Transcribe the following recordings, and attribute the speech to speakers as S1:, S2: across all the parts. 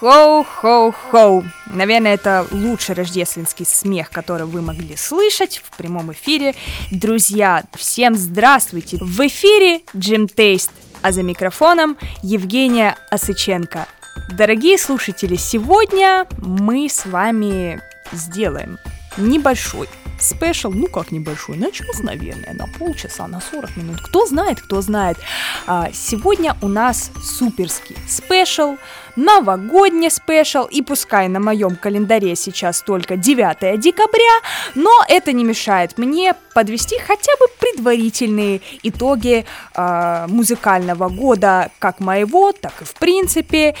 S1: Йо-хоу-хоу-хоу! Наверное, это лучший рождественский смех, который вы могли слышать в прямом эфире. Друзья, всем здравствуйте! В эфире Jam Taste, а за микрофоном Евгения Осыченко. Дорогие слушатели, сегодня мы с вами сделаем небольшой special, ну как небольшой, на час, наверное, на полчаса, на 40 минут. Кто знает, кто знает. А, сегодня у нас суперский special, новогодний спешл, и пускай на моем календаре сейчас только 9 декабря, но это не мешает мне подвести хотя бы предварительные итоги э, музыкального года, как моего, так и в принципе.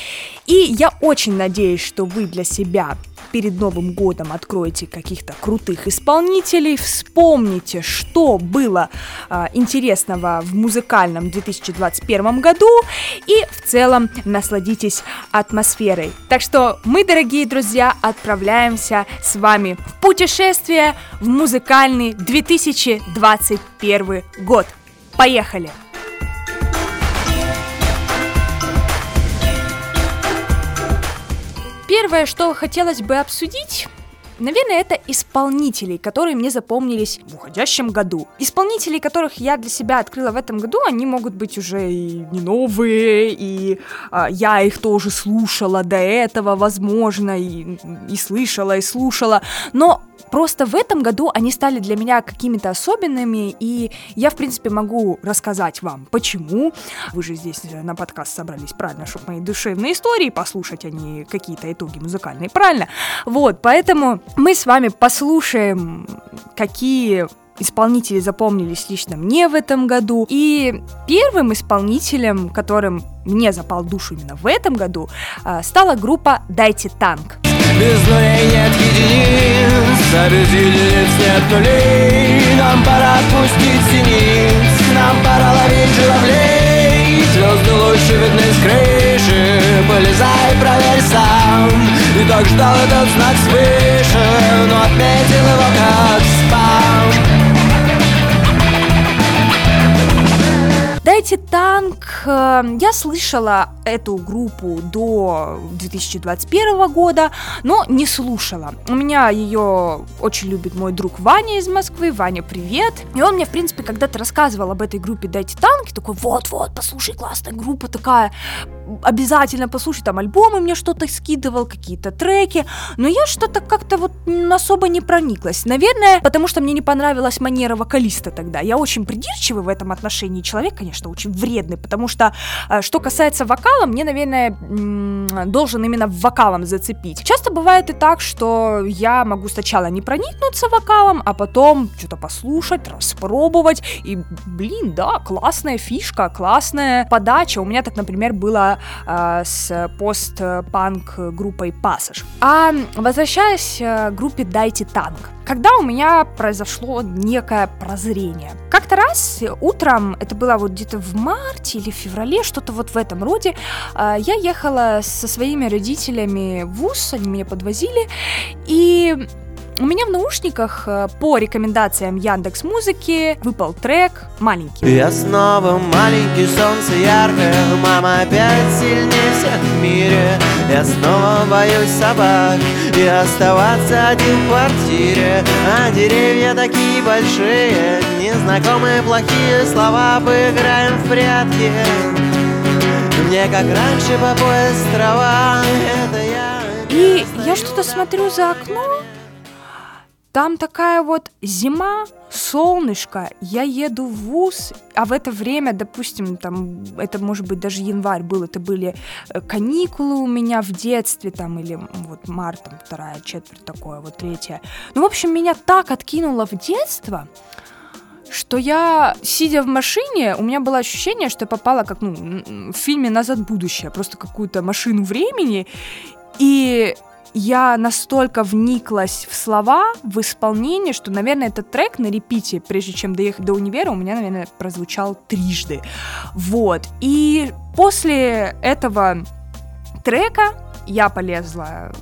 S1: И я очень надеюсь, что вы для себя перед Новым годом откроете каких-то крутых исполнителей, вспомните, что было э, интересного в музыкальном 2021 году и в целом насладитесь атмосферой. Так что мы, дорогие друзья, отправляемся с вами в путешествие в музыкальный 2021 год. Поехали! Первое, что хотелось бы обсудить, Наверное, это исполнителей, которые мне запомнились в уходящем году. Исполнителей, которых я для себя открыла в этом году, они могут быть уже и не новые, и а, я их тоже слушала до этого, возможно, и, и слышала, и слушала. Но Просто в этом году они стали для меня какими-то особенными, и я, в принципе, могу рассказать вам, почему. Вы же здесь на подкаст собрались, правильно, чтобы мои душевные истории послушать, а не какие-то итоги музыкальные, правильно? Вот, поэтому мы с вами послушаем, какие исполнители запомнились лично мне в этом году. И первым исполнителем, которым мне запал душу именно в этом году, а, стала группа «Дайте танк». Без нулей нет единиц, а без единиц нет нулей. Нам пора отпустить зениц, нам пора ловить журавлей. Звезды лучше видны с крыши, полезай, проверь сам. И так ждал этот знак свыше, но отметил его как Дайте танк. Эм, я слышала эту группу до 2021 года, но не слушала. У меня ее очень любит мой друг Ваня из Москвы. Ваня, привет. И он мне, в принципе, когда-то рассказывал об этой группе Дайте танк. И такой, вот-вот, послушай, классная группа такая. Обязательно послушай, там альбомы мне что-то скидывал, какие-то треки. Но я что-то как-то вот особо не прониклась. Наверное, потому что мне не понравилась манера вокалиста тогда. Я очень придирчивый в этом отношении человек, конечно конечно, очень вредный, потому что, э, что касается вокала, мне, наверное, должен именно вокалом зацепить. Часто бывает и так, что я могу сначала не проникнуться вокалом, а потом что-то послушать, распробовать, и, блин, да, классная фишка, классная подача. У меня так, например, было э, с пост-панк группой Passage. А возвращаясь э, к группе Дайте Танк, когда у меня произошло некое прозрение. Как-то раз утром, это было вот где-то в марте или феврале, что-то вот в этом роде, а, я ехала со своими родителями в ВУЗ, они меня подвозили, и у меня в наушниках э, по рекомендациям Яндекс Музыки выпал трек «Маленький».
S2: Я снова маленький, солнце яркое, мама опять сильнее всех в мире. Я снова боюсь собак и оставаться один в квартире. А деревья такие большие, незнакомые плохие слова, поиграем в прятки. Мне как раньше по пояс трава, это я.
S1: И я что-то смотрю за окно, там такая вот зима, солнышко, я еду в ВУЗ, а в это время, допустим, там, это может быть даже январь был, это были э, каникулы у меня в детстве, там, или вот март, там, вторая четверть такое, вот третья. Ну, в общем, меня так откинуло в детство, что я, сидя в машине, у меня было ощущение, что я попала как, ну, в фильме «Назад в будущее», просто какую-то машину времени, и я настолько вниклась в слова, в исполнение, что, наверное, этот трек на репите, прежде чем доехать до универа, у меня, наверное, прозвучал трижды. Вот. И после этого трека я полезла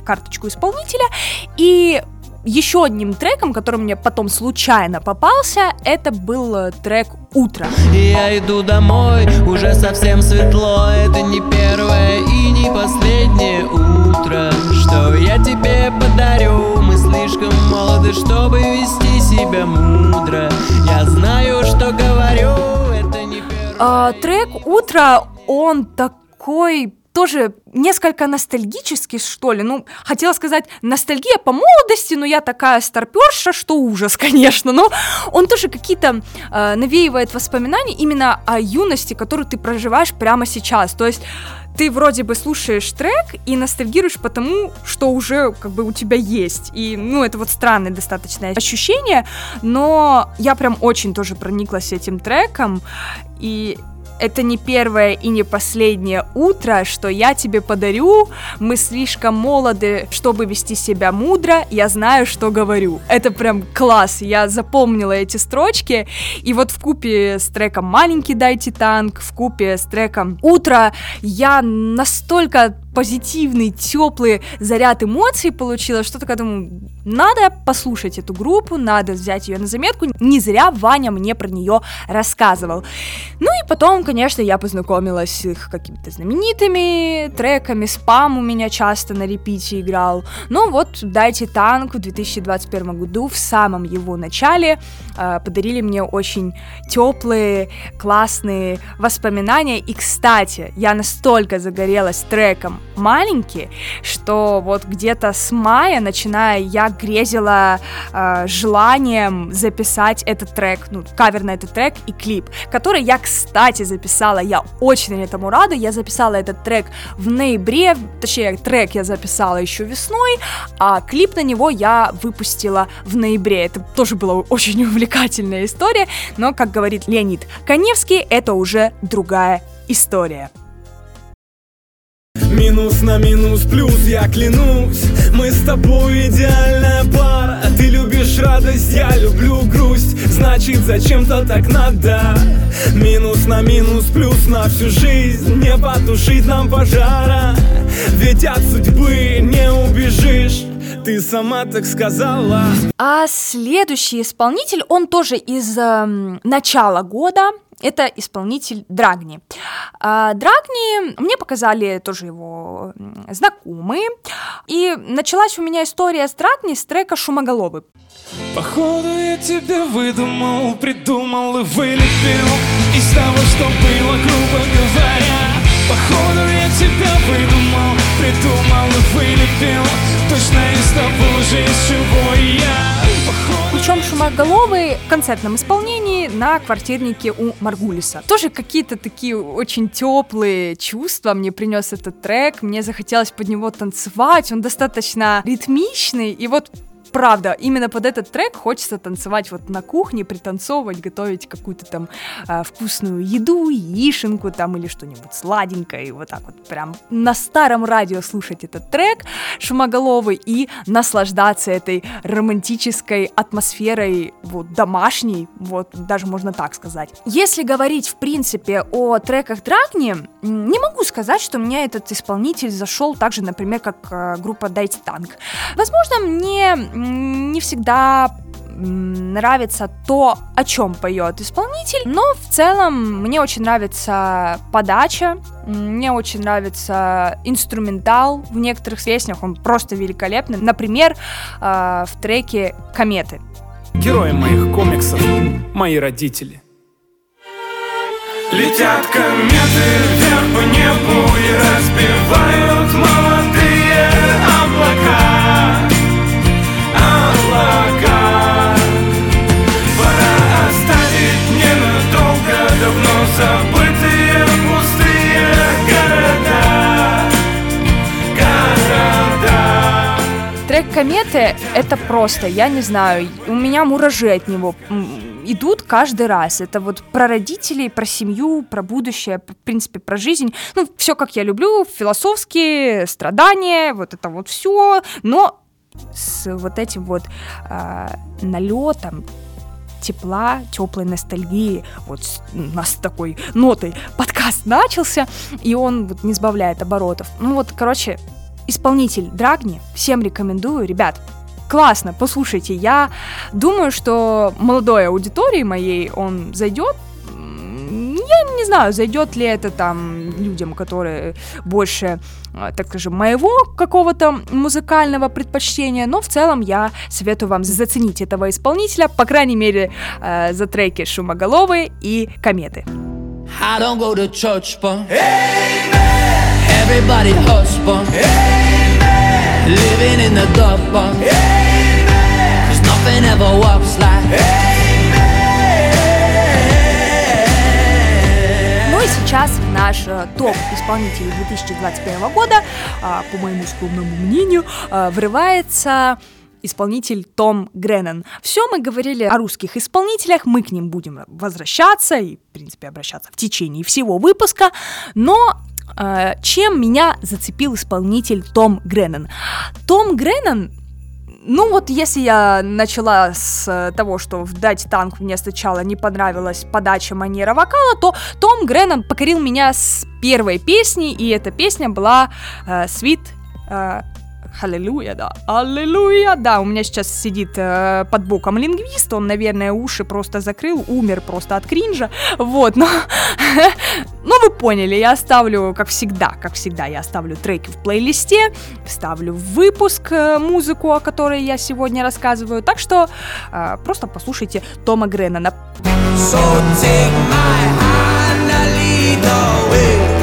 S1: в карточку исполнителя, и еще одним треком, который мне потом случайно попался, это был э, трек «Утро».
S2: Я иду домой, уже совсем светло, это не первое и не последнее утро, что я тебе подарю. Мы слишком молоды, чтобы вести себя мудро. Я знаю, что говорю, это не первое.
S1: А, трек «Утро», он такой тоже несколько ностальгический, что ли. Ну, хотела сказать, ностальгия по молодости, но я такая старперша, что ужас, конечно. Но он тоже какие-то э, навеивает воспоминания именно о юности, которую ты проживаешь прямо сейчас. То есть ты вроде бы слушаешь трек и ностальгируешь по тому, что уже как бы у тебя есть. И, ну, это вот странное достаточно ощущение, но я прям очень тоже прониклась этим треком, и это не первое и не последнее утро, что я тебе подарю. Мы слишком молоды, чтобы вести себя мудро. Я знаю, что говорю. Это прям класс. Я запомнила эти строчки. И вот в купе с треком «Маленький дайте танк», в купе с треком «Утро» я настолько позитивный, теплый заряд эмоций получила, что такая думаю, надо послушать эту группу, надо взять ее на заметку. Не зря Ваня мне про нее рассказывал. Ну и потом, конечно, я познакомилась с их какими-то знаменитыми треками. Спам у меня часто на репите играл. Ну вот, Дайте танк в 2021 году, в самом его начале, э, подарили мне очень теплые, классные воспоминания. И, кстати, я настолько загорелась треком маленький, что вот где-то с мая, начиная, я грезила э, желанием записать этот трек, ну, кавер на этот трек и клип, который я, кстати, записала, я очень этому рада, я записала этот трек в ноябре, точнее, трек я записала еще весной, а клип на него я выпустила в ноябре, это тоже была очень увлекательная история, но, как говорит Леонид Коневский, это уже другая история.
S3: Минус на минус плюс, я клянусь. Мы с тобой идеальная пара. Ты любишь радость, я люблю грусть. Значит, зачем-то так надо. Минус на минус плюс на всю жизнь. Не потушить нам пожара. Ведь от судьбы не убежишь. Ты сама так сказала.
S1: А следующий исполнитель, он тоже из э, начала года, это исполнитель Драгни. А, Драгни, мне показали тоже его знакомые, и началась у меня история с Драгни с трека «Шумоголовый».
S3: Походу я тебя выдумал, придумал и вылепил Из того, что было, грубо говоря Походу я тебя выдумал, придумал и вылепил Точно из того же, из чего я
S1: причем шумоголовый в концертном исполнении на квартирнике у Маргулиса. Тоже какие-то такие очень теплые чувства мне принес этот трек. Мне захотелось под него танцевать. Он достаточно ритмичный. И вот правда, именно под этот трек хочется танцевать вот на кухне, пританцовывать, готовить какую-то там э, вкусную еду, яишенку там или что-нибудь сладенькое, и вот так вот прям на старом радио слушать этот трек шумоголовый и наслаждаться этой романтической атмосферой вот домашней, вот даже можно так сказать. Если говорить в принципе о треках Драгни, не могу сказать, что мне этот исполнитель зашел так же, например, как э, группа Дайте Танк. Возможно, мне не всегда нравится то, о чем поет исполнитель, но в целом мне очень нравится подача, мне очень нравится инструментал в некоторых песнях, он просто великолепный. Например, э, в треке «Кометы».
S3: Герои моих комиксов — мои родители. Летят кометы вверх по небу и разбивают молодые
S1: «Кометы» — это просто, я не знаю, у меня муражи от него идут каждый раз. Это вот про родителей, про семью, про будущее, в принципе, про жизнь. Ну, все как я люблю, философские, страдания, вот это вот все. Но с вот этим вот э, налетом тепла, теплой ностальгии. Вот у нас такой нотой подкаст начался, и он вот не сбавляет оборотов. Ну вот, короче, исполнитель Драгни, всем рекомендую, ребят, классно, послушайте, я думаю, что молодой аудитории моей он зайдет, я не знаю, зайдет ли это там людям, которые больше, а, так скажем, моего какого-то музыкального предпочтения, но в целом я советую вам заценить этого исполнителя, по крайней мере, э, за треки «Шумоголовые» и «Кометы». I don't go to church, but everybody hush, but living in the dark, but cause nothing ever walks like сейчас наш э, топ исполнителей 2021 года, а, по моему скромному мнению, э, врывается исполнитель Том Греннон. Все мы говорили о русских исполнителях, мы к ним будем возвращаться и, в принципе, обращаться в течение всего выпуска, но чем меня зацепил исполнитель Том Греннон? Том Греннон ну вот если я начала с э, того, что в «Дать танк» мне сначала не понравилась подача манера вокала, то Том Греннон покорил меня с первой песни, и эта песня была э, «Sweet э, Аллилуйя, да. Аллилуйя, да. У меня сейчас сидит э, под боком лингвист, он, наверное, уши просто закрыл, умер просто от кринжа. Вот, но... ну, вы поняли, я оставлю, как всегда, как всегда, я оставлю треки в плейлисте, вставлю в выпуск э, музыку, о которой я сегодня рассказываю. Так что э, просто послушайте Тома Греннона. So take my hand and lead the way.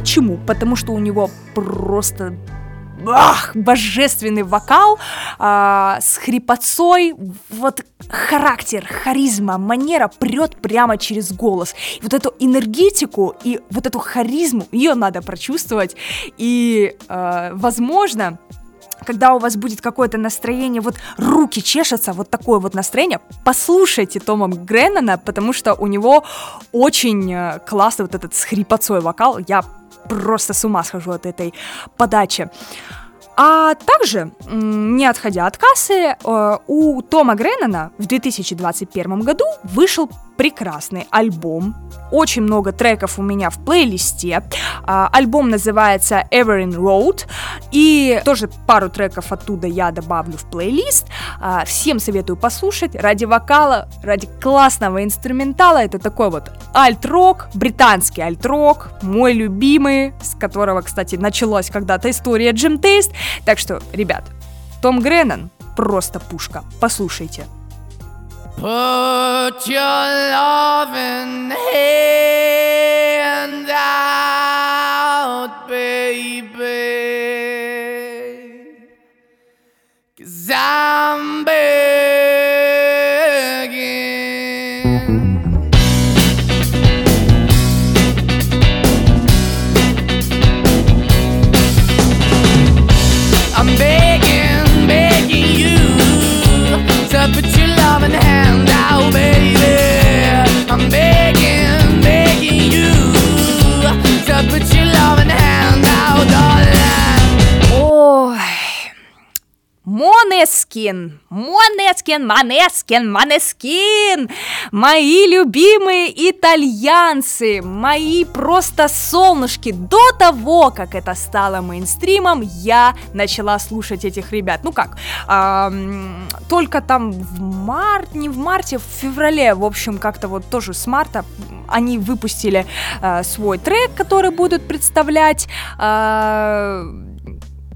S1: Почему? Потому что у него просто ах, божественный вокал а, с хрипотцой, вот характер, харизма, манера прет прямо через голос. И вот эту энергетику и вот эту харизму, ее надо прочувствовать. И, а, возможно, когда у вас будет какое-то настроение, вот руки чешутся, вот такое вот настроение, послушайте Тома Греннона, потому что у него очень э, классный вот этот с хрипотцой вокал. Я просто с ума схожу от этой подачи. А также, не отходя от кассы, э, у Тома Греннона в 2021 году вышел прекрасный альбом. Очень много треков у меня в плейлисте. А, альбом называется Everin Road. И тоже пару треков оттуда я добавлю в плейлист. А, всем советую послушать. Ради вокала, ради классного инструментала. Это такой вот альт-рок, британский альт-рок, мой любимый, с которого, кстати, началась когда-то история Джим Тейст. Так что, ребят, Том Греннон просто пушка. Послушайте. Put your loving hand out, Монескин, Монескин, Монескин, Монескин, мои любимые итальянцы, мои просто солнышки. До того, как это стало мейнстримом, я начала слушать этих ребят. Ну как, эм, только там в март, не в марте, в феврале, в общем, как-то вот тоже с марта они выпустили э, свой трек, который будут представлять. Э,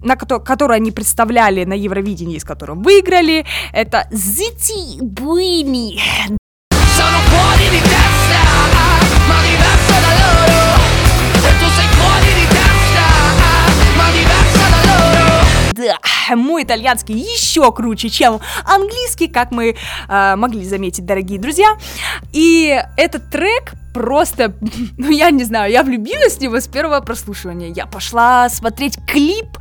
S1: на ко- который они представляли на Евровидении, с которым выиграли, это Ziti Buimi. Да, мой итальянский еще круче, чем английский, как мы э, могли заметить, дорогие друзья. И этот трек просто, ну я не знаю, я влюбилась в него с первого прослушивания. Я пошла смотреть клип,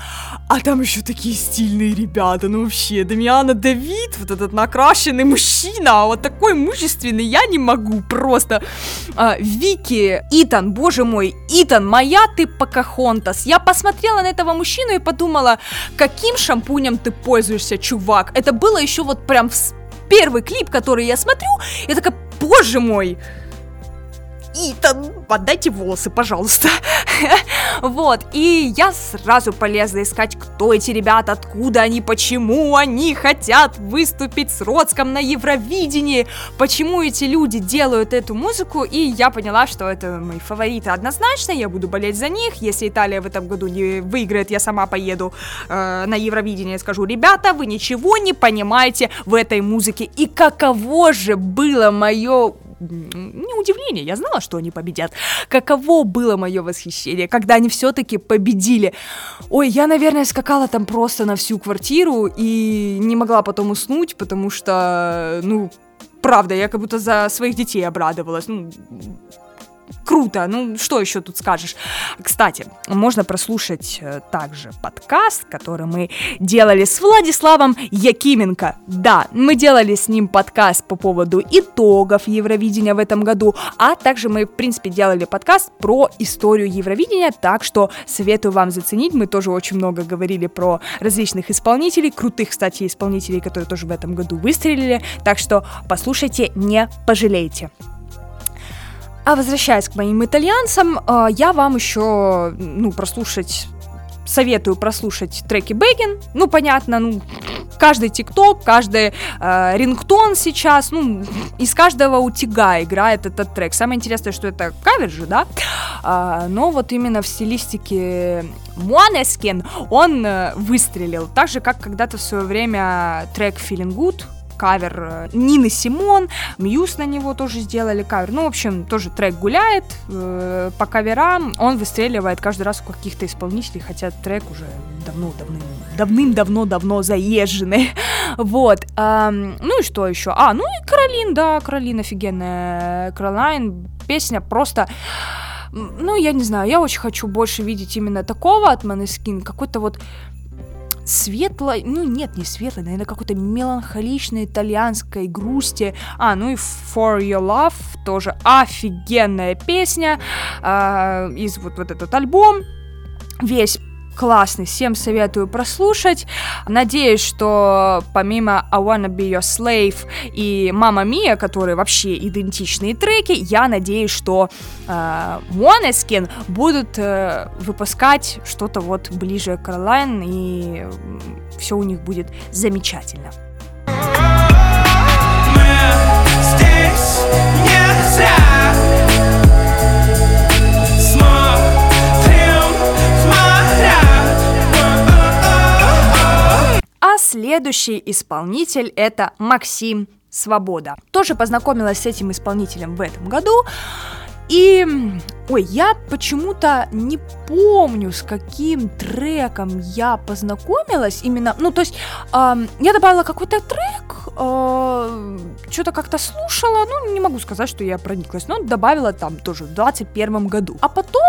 S1: а там еще такие стильные ребята, ну вообще, Дамиана Давид, вот этот накрашенный мужчина, вот такой мужественный, я не могу просто. А, Вики, Итан, боже мой, Итан, моя ты Покахонтас. Я посмотрела на этого мужчину и подумала, каким шампунем ты пользуешься, чувак. Это было еще вот прям в первый клип, который я смотрю, я такая, боже мой, Итан, подайте волосы, пожалуйста. вот, и я сразу полезла искать, кто эти ребята, откуда они, почему они хотят выступить с Родском на Евровидении, почему эти люди делают эту музыку, и я поняла, что это мои фавориты. Однозначно, я буду болеть за них, если Италия в этом году не выиграет, я сама поеду э, на Евровидение. И скажу, ребята, вы ничего не понимаете в этой музыке, и каково же было мое не удивление, я знала, что они победят. Каково было мое восхищение, когда они все-таки победили. Ой, я, наверное, скакала там просто на всю квартиру и не могла потом уснуть, потому что, ну, правда, я как будто за своих детей обрадовалась. Ну, круто, ну что еще тут скажешь? Кстати, можно прослушать э, также подкаст, который мы делали с Владиславом Якименко. Да, мы делали с ним подкаст по поводу итогов Евровидения в этом году, а также мы, в принципе, делали подкаст про историю Евровидения, так что советую вам заценить. Мы тоже очень много говорили про различных исполнителей, крутых, кстати, исполнителей, которые тоже в этом году выстрелили, так что послушайте, не пожалеете. А возвращаясь к моим итальянцам, э, я вам еще, ну, прослушать советую прослушать треки Бэггин. Ну, понятно, ну, каждый тикток, каждый э, рингтон сейчас, ну, из каждого утяга играет этот трек. Самое интересное, что это кавер же, да? А, но вот именно в стилистике Måneskin он э, выстрелил. Так же, как когда-то в свое время трек Feeling Good кавер э, Нины Симон, Мьюз на него тоже сделали кавер. Ну, в общем, тоже трек гуляет э, по каверам, он выстреливает каждый раз у каких-то исполнителей, хотя трек уже давно, давным, давным-давно-давно заезженный. вот. А, ну и что еще? А, ну и Каролин, да, Каролин офигенная. Каролайн, песня просто ну, я не знаю, я очень хочу больше видеть именно такого от Манескин, какой-то вот светлой, ну нет, не светлой, наверное, какой-то меланхоличной итальянской грусти. А, ну и For Your Love тоже офигенная песня э, из вот, вот этот альбом. Весь классный, всем советую прослушать. Надеюсь, что помимо I Wanna Be Your Slave и Мама Мия, которые вообще идентичные треки, я надеюсь, что э, Måneskin будут э, выпускать что-то вот ближе к Caroline, и все у них будет замечательно. Мы здесь А следующий исполнитель это Максим Свобода. Тоже познакомилась с этим исполнителем в этом году. И, ой, я почему-то не помню, с каким треком я познакомилась именно, ну, то есть, э, я добавила какой-то трек, э, что-то как-то слушала, ну, не могу сказать, что я прониклась, но добавила там тоже в 21 году. А потом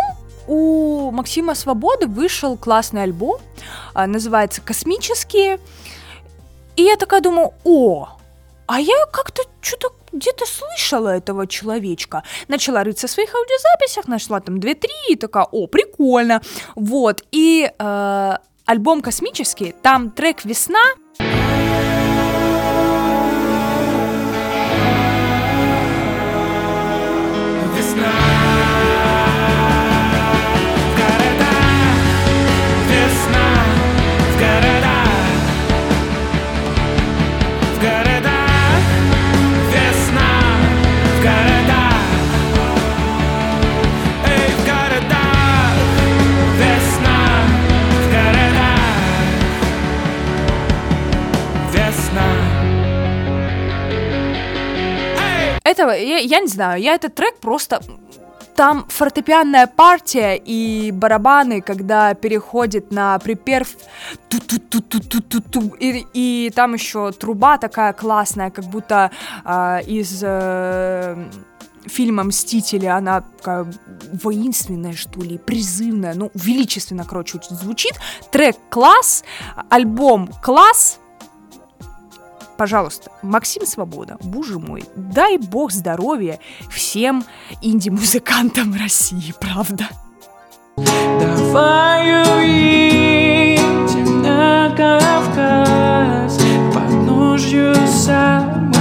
S1: у Максима Свободы вышел классный альбом, а, называется «Космические». И я такая думаю, о, а я как-то что-то где-то слышала этого человечка. Начала рыться в своих аудиозаписях, нашла там 2-3 и такая, о, прикольно. Вот, и э, альбом «Космический», там трек «Весна», я, я не знаю, я этот трек просто там фортепианная партия и барабаны, когда переходит на припев и, и там еще труба такая классная, как будто э, из э, фильма «Мстители», она такая воинственная, что ли, призывная, ну, величественно, короче, звучит. Трек «Класс», альбом «Класс», Пожалуйста, Максим Свобода, боже мой, дай бог здоровья всем инди-музыкантам России, правда. Давай уедем на Кавказ, подножью самых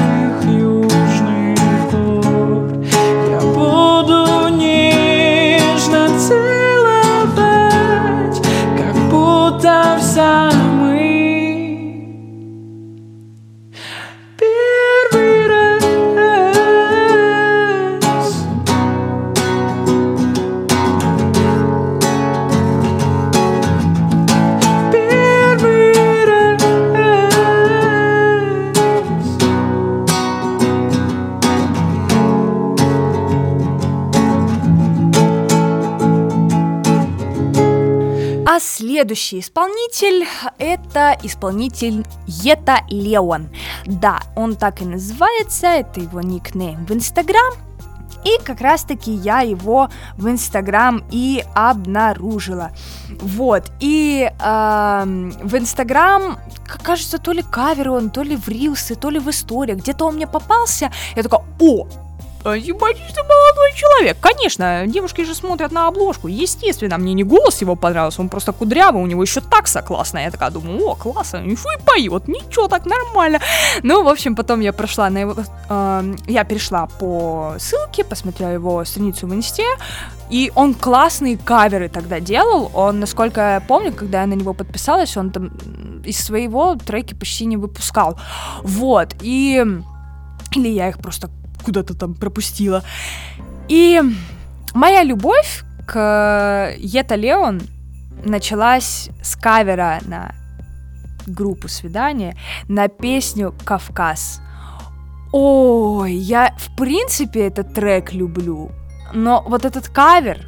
S1: Следующий исполнитель — это исполнитель Ета Леон. Да, он так и называется, это его никнейм в Инстаграм. И как раз-таки я его в Инстаграм и обнаружила. Вот, и э, в Инстаграм, кажется, то ли кавер он, то ли в рилсы, то ли в истории, где-то он мне попался. Я такая, о, Симпатичный молодой человек. Конечно, девушки же смотрят на обложку. Естественно, мне не голос его понравился, он просто кудрявый, у него еще такса классная. Я такая думаю, о, классно, еще и поет, ничего, так нормально. Ну, в общем, потом я прошла на его... Э, я перешла по ссылке, посмотрела его страницу в инсте, и он классные каверы тогда делал. Он, насколько я помню, когда я на него подписалась, он там из своего треки почти не выпускал. Вот, и... Или я их просто куда-то там пропустила. И моя любовь к Ета Леон началась с кавера на группу свидания на песню «Кавказ». Ой, я в принципе этот трек люблю, но вот этот кавер,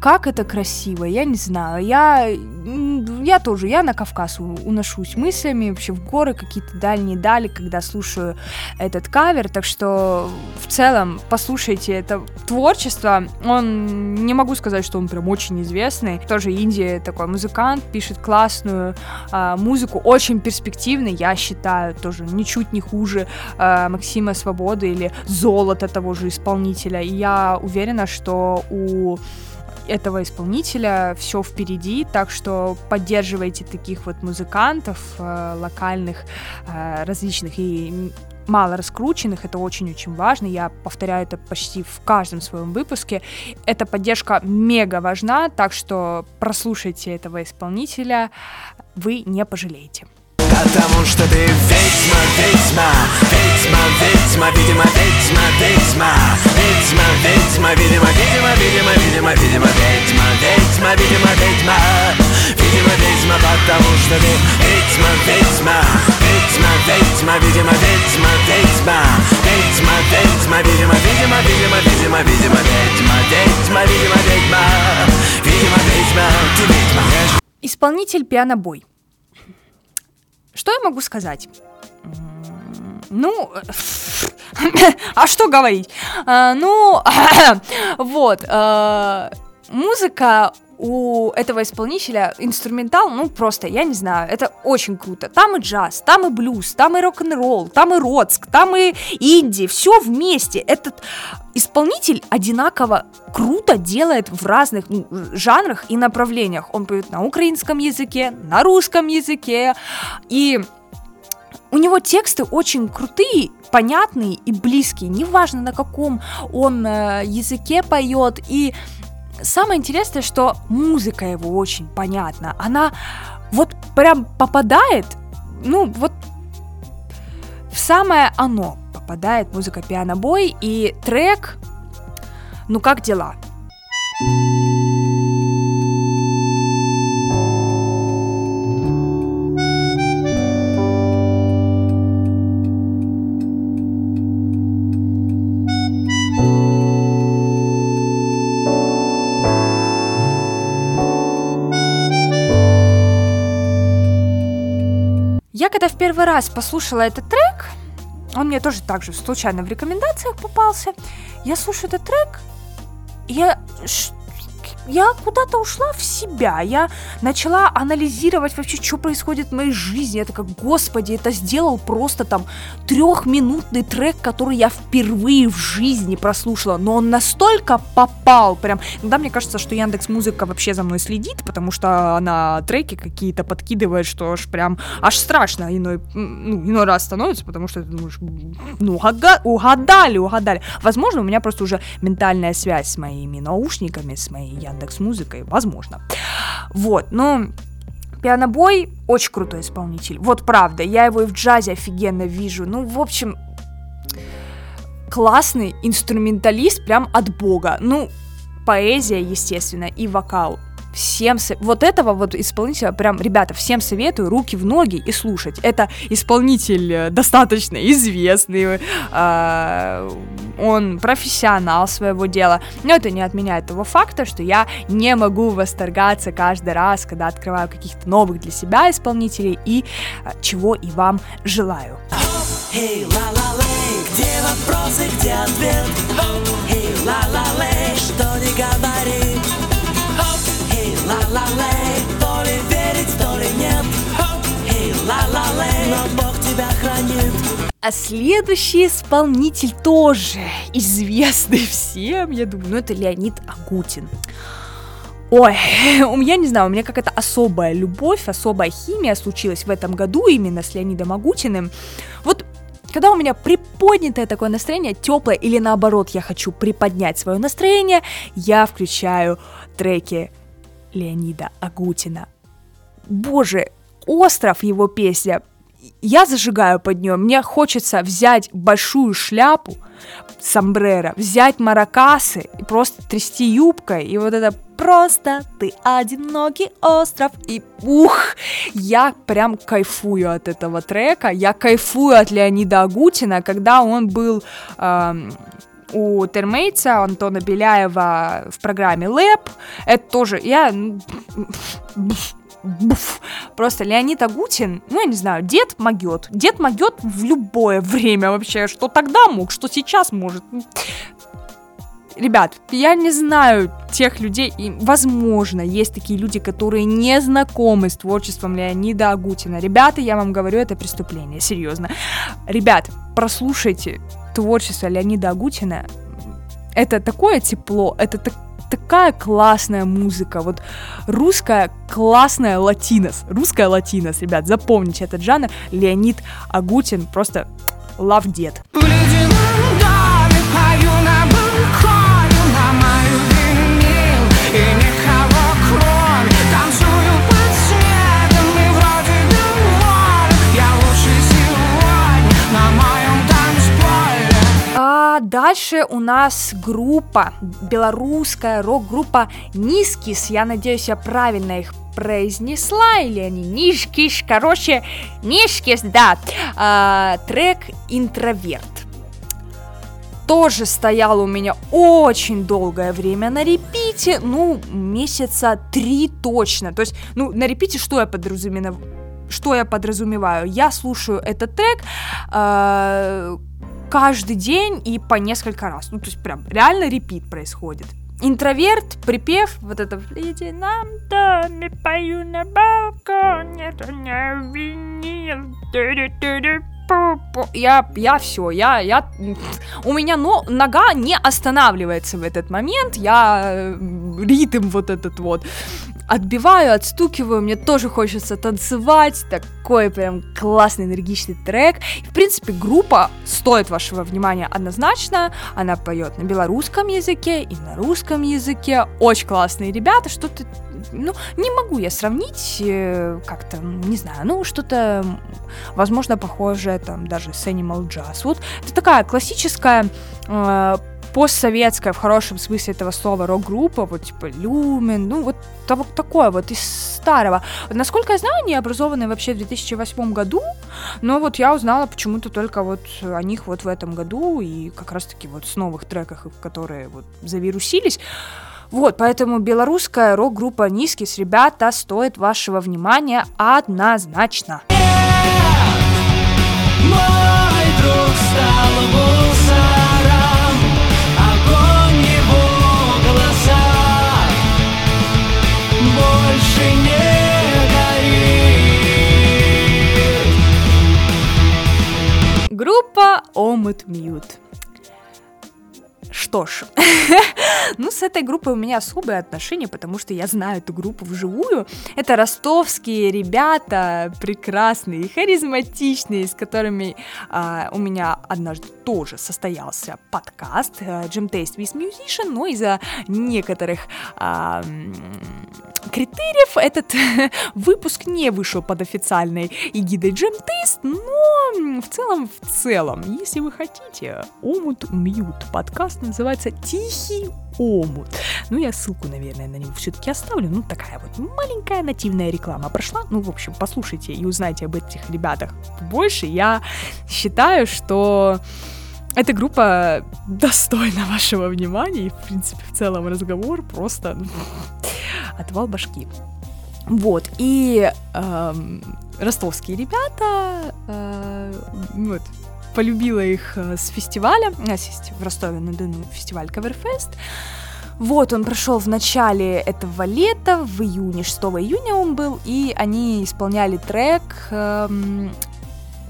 S1: как это красиво, я не знаю. Я, я тоже, я на Кавказ уношусь мыслями, вообще в горы какие-то дальние дали, когда слушаю этот кавер. Так что в целом послушайте это творчество. Он, не могу сказать, что он прям очень известный. Тоже Индия такой музыкант, пишет классную э, музыку, очень перспективный, я считаю, тоже ничуть не хуже э, Максима Свободы или Золота того же исполнителя. И я уверена, что у этого исполнителя все впереди, так что поддерживайте таких вот музыкантов э, локальных, э, различных и мало раскрученных, это очень-очень важно, я повторяю это почти в каждом своем выпуске. Эта поддержка мега важна, так что прослушайте этого исполнителя, вы не пожалеете. Потому что ты ведьма, ведьма, ведьма, ведьма, видимо, ведьма, ведьма, ведьма, ведьма, видимо, видимо, видимо, видимо, видимо, ведьма, ведьма, видимо, ведьма, видимо, ведьма, потому что ты ведьма, ведьма, ведьма, ведьма, видимо, ведьма, ведьма, ведьма, ведьма, видимо, видимо, видимо, видимо, видимо, ведьма, ведьма, видимо, ведьма, видимо, ведьма, ты ведьма. Исполнитель пианобой. Что я могу сказать? Ну, а что говорить? А, ну, вот, а, музыка у этого исполнителя инструментал, ну просто, я не знаю, это очень круто. Там и джаз, там и блюз, там и рок-н-ролл, там и родск, там и инди, все вместе. Этот исполнитель одинаково круто делает в разных ну, жанрах и направлениях. Он поет на украинском языке, на русском языке, и у него тексты очень крутые, понятные и близкие, неважно на каком он э, языке поет, и самое интересное, что музыка его очень понятна. Она вот прям попадает, ну, вот в самое оно попадает музыка пианобой и трек «Ну как дела?». Я когда раз послушала этот трек, он мне тоже так же случайно в рекомендациях попался. Я слушаю этот трек, я я куда-то ушла в себя, я начала анализировать вообще, что происходит в моей жизни. Я такая, господи, это сделал просто там трехминутный трек, который я впервые в жизни прослушала, но он настолько попал, прям, иногда мне кажется, что Яндекс Музыка вообще за мной следит, потому что она треки какие-то подкидывает, что аж прям, аж страшно иной, ну, иной раз становится, потому что ты думаешь, ну, угадали, угадали. Возможно, у меня просто уже ментальная связь с моими наушниками, с моей Яндекс Музыкой, возможно. Вот, но Пианобой очень крутой исполнитель. Вот правда, я его и в джазе офигенно вижу. Ну, в общем, классный инструменталист прям от бога. Ну, поэзия, естественно, и вокал всем, вот этого вот исполнителя, прям, ребята, всем советую руки в ноги и слушать. Это исполнитель э, достаточно известный, э, он профессионал своего дела, но это не отменяет того факта, что я не могу восторгаться каждый раз, когда открываю каких-то новых для себя исполнителей и э, чего и вам желаю. Что не говори? Ла-ла-лей То ли верить, то ли нет Эй, ла-ла-лей Но Бог тебя хранит а следующий исполнитель тоже известный всем, я думаю, ну это Леонид Агутин. Ой, у меня, не знаю, у меня какая-то особая любовь, особая химия случилась в этом году именно с Леонидом Агутиным. Вот когда у меня приподнятое такое настроение, теплое или наоборот, я хочу приподнять свое настроение, я включаю треки Леонида Агутина. Боже, остров его песня. Я зажигаю под нее. Мне хочется взять большую шляпу, сомбреро, взять маракасы и просто трясти юбкой. И вот это просто ты одинокий остров. И ух, я прям кайфую от этого трека. Я кайфую от Леонида Агутина, когда он был... Эм, у термейтса Антона Беляева в программе Лэп. Это тоже я... Буф. Просто Леонид Агутин, ну, я не знаю, дед могет. Дед могет в любое время вообще. Что тогда мог, что сейчас может. Ребят, я не знаю тех людей, и, возможно, есть такие люди, которые не знакомы с творчеством Леонида Агутина. Ребята, я вам говорю, это преступление, серьезно. Ребят, прослушайте творчество Леонида Агутина, это такое тепло, это так, такая классная музыка, вот русская классная латинос, русская латинос, ребят, запомните этот жанр, Леонид Агутин, просто love дед. Дальше у нас группа, белорусская рок-группа Нискис. Я надеюсь, я правильно их произнесла, или они Нишкиш, короче, Нишкис, да. А, трек «Интроверт» тоже стоял у меня очень долгое время на репите, ну, месяца три точно. То есть, ну, на репите что я подразумеваю? Что я подразумеваю? Я слушаю этот трек, э, каждый день и по несколько раз. Ну, то есть прям реально репит происходит. Интроверт, припев, вот это в ледяном доме пою на балконе, не винил, я, я все, я, я, у меня но, нога не останавливается в этот момент, я э, ритм вот этот вот отбиваю, отстукиваю, мне тоже хочется танцевать, такой прям классный энергичный трек. В принципе, группа стоит вашего внимания однозначно, она поет на белорусском языке и на русском языке, очень классные ребята, что-то ну, не могу я сравнить э, как-то, не знаю, ну, что-то, возможно, похожее там даже с Animal Jazz. Вот это такая классическая э, постсоветская, в хорошем смысле этого слова, рок-группа, вот типа Люмен, ну вот такое вот из старого. Насколько я знаю, они образованы вообще в 2008 году, но вот я узнала почему-то только вот о них вот в этом году и как раз-таки вот с новых треках, которые вот завирусились. Вот, поэтому белорусская рок-группа Низкис, ребята, стоит вашего внимания однозначно. Мой друг
S3: больше
S1: Группа Омут Мьют. Что ж, ну с этой группой у меня особые отношения, потому что я знаю эту группу вживую. Это ростовские ребята, прекрасные, харизматичные, с которыми а, у меня однажды тоже состоялся подкаст а, Jam Taste with Musician, но из-за некоторых а, критериев этот выпуск не вышел под официальной эгидой Jam Taste, но в целом, в целом, если вы хотите, Омут Мьют подкаст называется «Тихий омут». Ну, я ссылку, наверное, на него все-таки оставлю. Ну, такая вот маленькая нативная реклама прошла. Ну, в общем, послушайте и узнайте об этих ребятах больше. Я считаю, что эта группа достойна вашего внимания, и, в принципе, в целом разговор просто ну, отвал башки. Вот, и эм, ростовские ребята, э, вот, полюбила их э, с фестиваля, а, есть в Ростове-на-Дону фестиваль Coverfest. Вот, он прошел в начале этого лета, в июне, 6 июня он был, и они исполняли трек эм,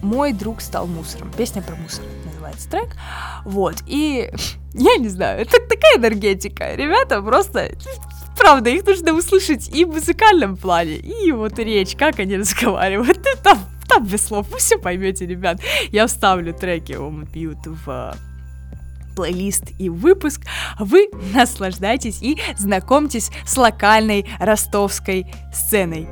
S1: «Мой друг стал мусором». Песня про мусор называется трек. Вот, и я не знаю, это такая энергетика. Ребята просто правда, их нужно услышать и в музыкальном плане, и вот речь, как они разговаривают. Это там без слов, вы все поймете, ребят. Я вставлю треки Омут Бьют в плейлист и выпуск, вы наслаждайтесь и знакомьтесь с локальной ростовской сценой.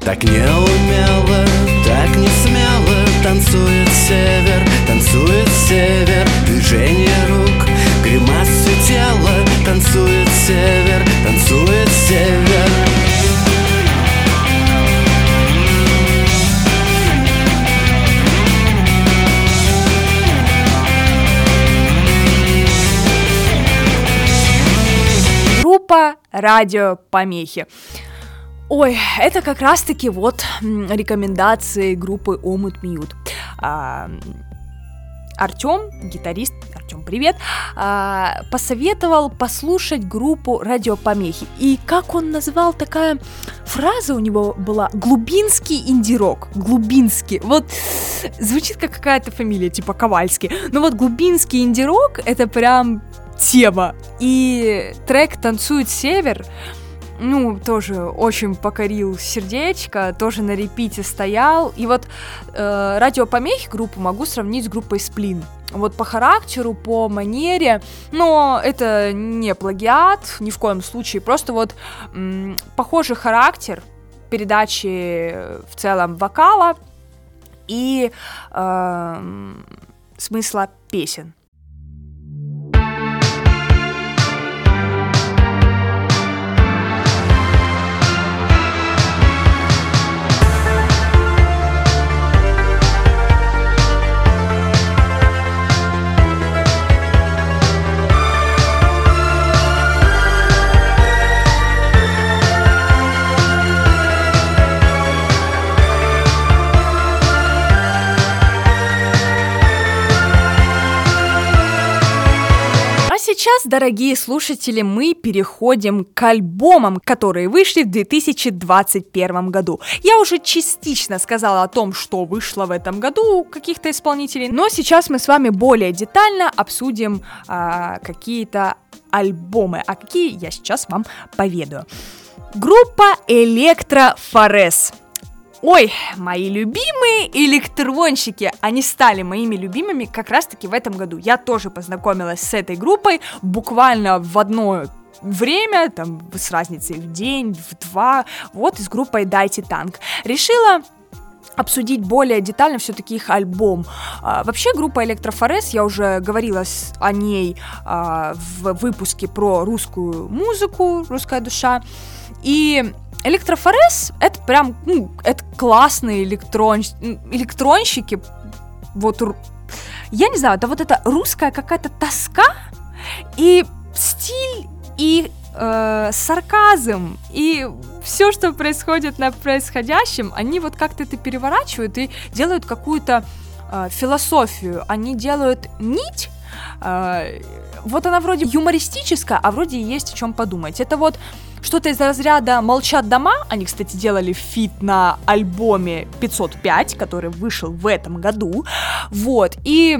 S2: Так неумело, так не смело Танцует север, танцует север Движение рук, гримасы тела Танцует север, танцует север
S1: группа радиопомехи. Ой, это как раз-таки вот рекомендации группы Омут Мьют. А, Артем, гитарист, Артем, привет, а, посоветовал послушать группу Радиопомехи. И как он назвал, такая фраза у него была «глубинский инди-рок». Глубинский. Вот звучит как какая-то фамилия, типа Ковальский. Но вот глубинский инди-рок это прям тема. И трек «Танцует север» ну, тоже очень покорил сердечко, тоже на репите стоял. И вот э, радиопомехи группу могу сравнить с группой Сплин. Вот по характеру, по манере, но это не плагиат ни в коем случае, просто вот м, похожий характер передачи в целом вокала и э, смысла песен. Сейчас, дорогие слушатели, мы переходим к альбомам, которые вышли в 2021 году. Я уже частично сказала о том, что вышло в этом году у каких-то исполнителей, но сейчас мы с вами более детально обсудим а, какие-то альбомы, а какие я сейчас вам поведаю. Группа Электрофорес. Ой, мои любимые электронщики, они стали моими любимыми как раз-таки в этом году. Я тоже познакомилась с этой группой буквально в одно время, там, с разницей в день, в два, вот, с группой «Дайте танк». Решила обсудить более детально все-таки их альбом. А, вообще группа Электрофорес, я уже говорила с, о ней а, в выпуске про русскую музыку, русская душа, и Электрофорез — это прям, ну, это классные электрон... электронщики, вот, я не знаю, это вот эта русская какая-то тоска и стиль, и э, сарказм, и все, что происходит на происходящем, они вот как-то это переворачивают и делают какую-то э, философию. Они делают нить, э, вот она вроде юмористическая, а вроде и есть о чем подумать. Это вот что-то из разряда «Молчат дома». Они, кстати, делали фит на альбоме 505, который вышел в этом году. Вот. И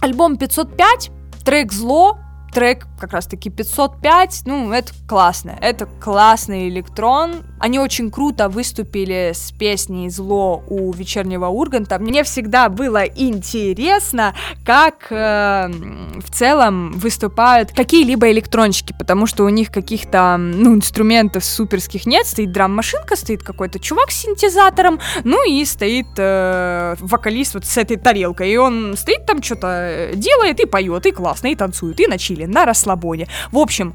S1: альбом 505, трек «Зло», трек как раз-таки 505, ну, это классно, это классный электрон. Они очень круто выступили с песней «Зло» у вечернего Урганта. Мне всегда было интересно, как э, в целом выступают какие-либо электронщики, потому что у них каких-то, ну, инструментов суперских нет, стоит драм-машинка, стоит какой-то чувак с синтезатором, ну, и стоит э, вокалист вот с этой тарелкой, и он стоит там что-то делает и поет, и классно, и танцует, и на чили, на расслабоне. В общем,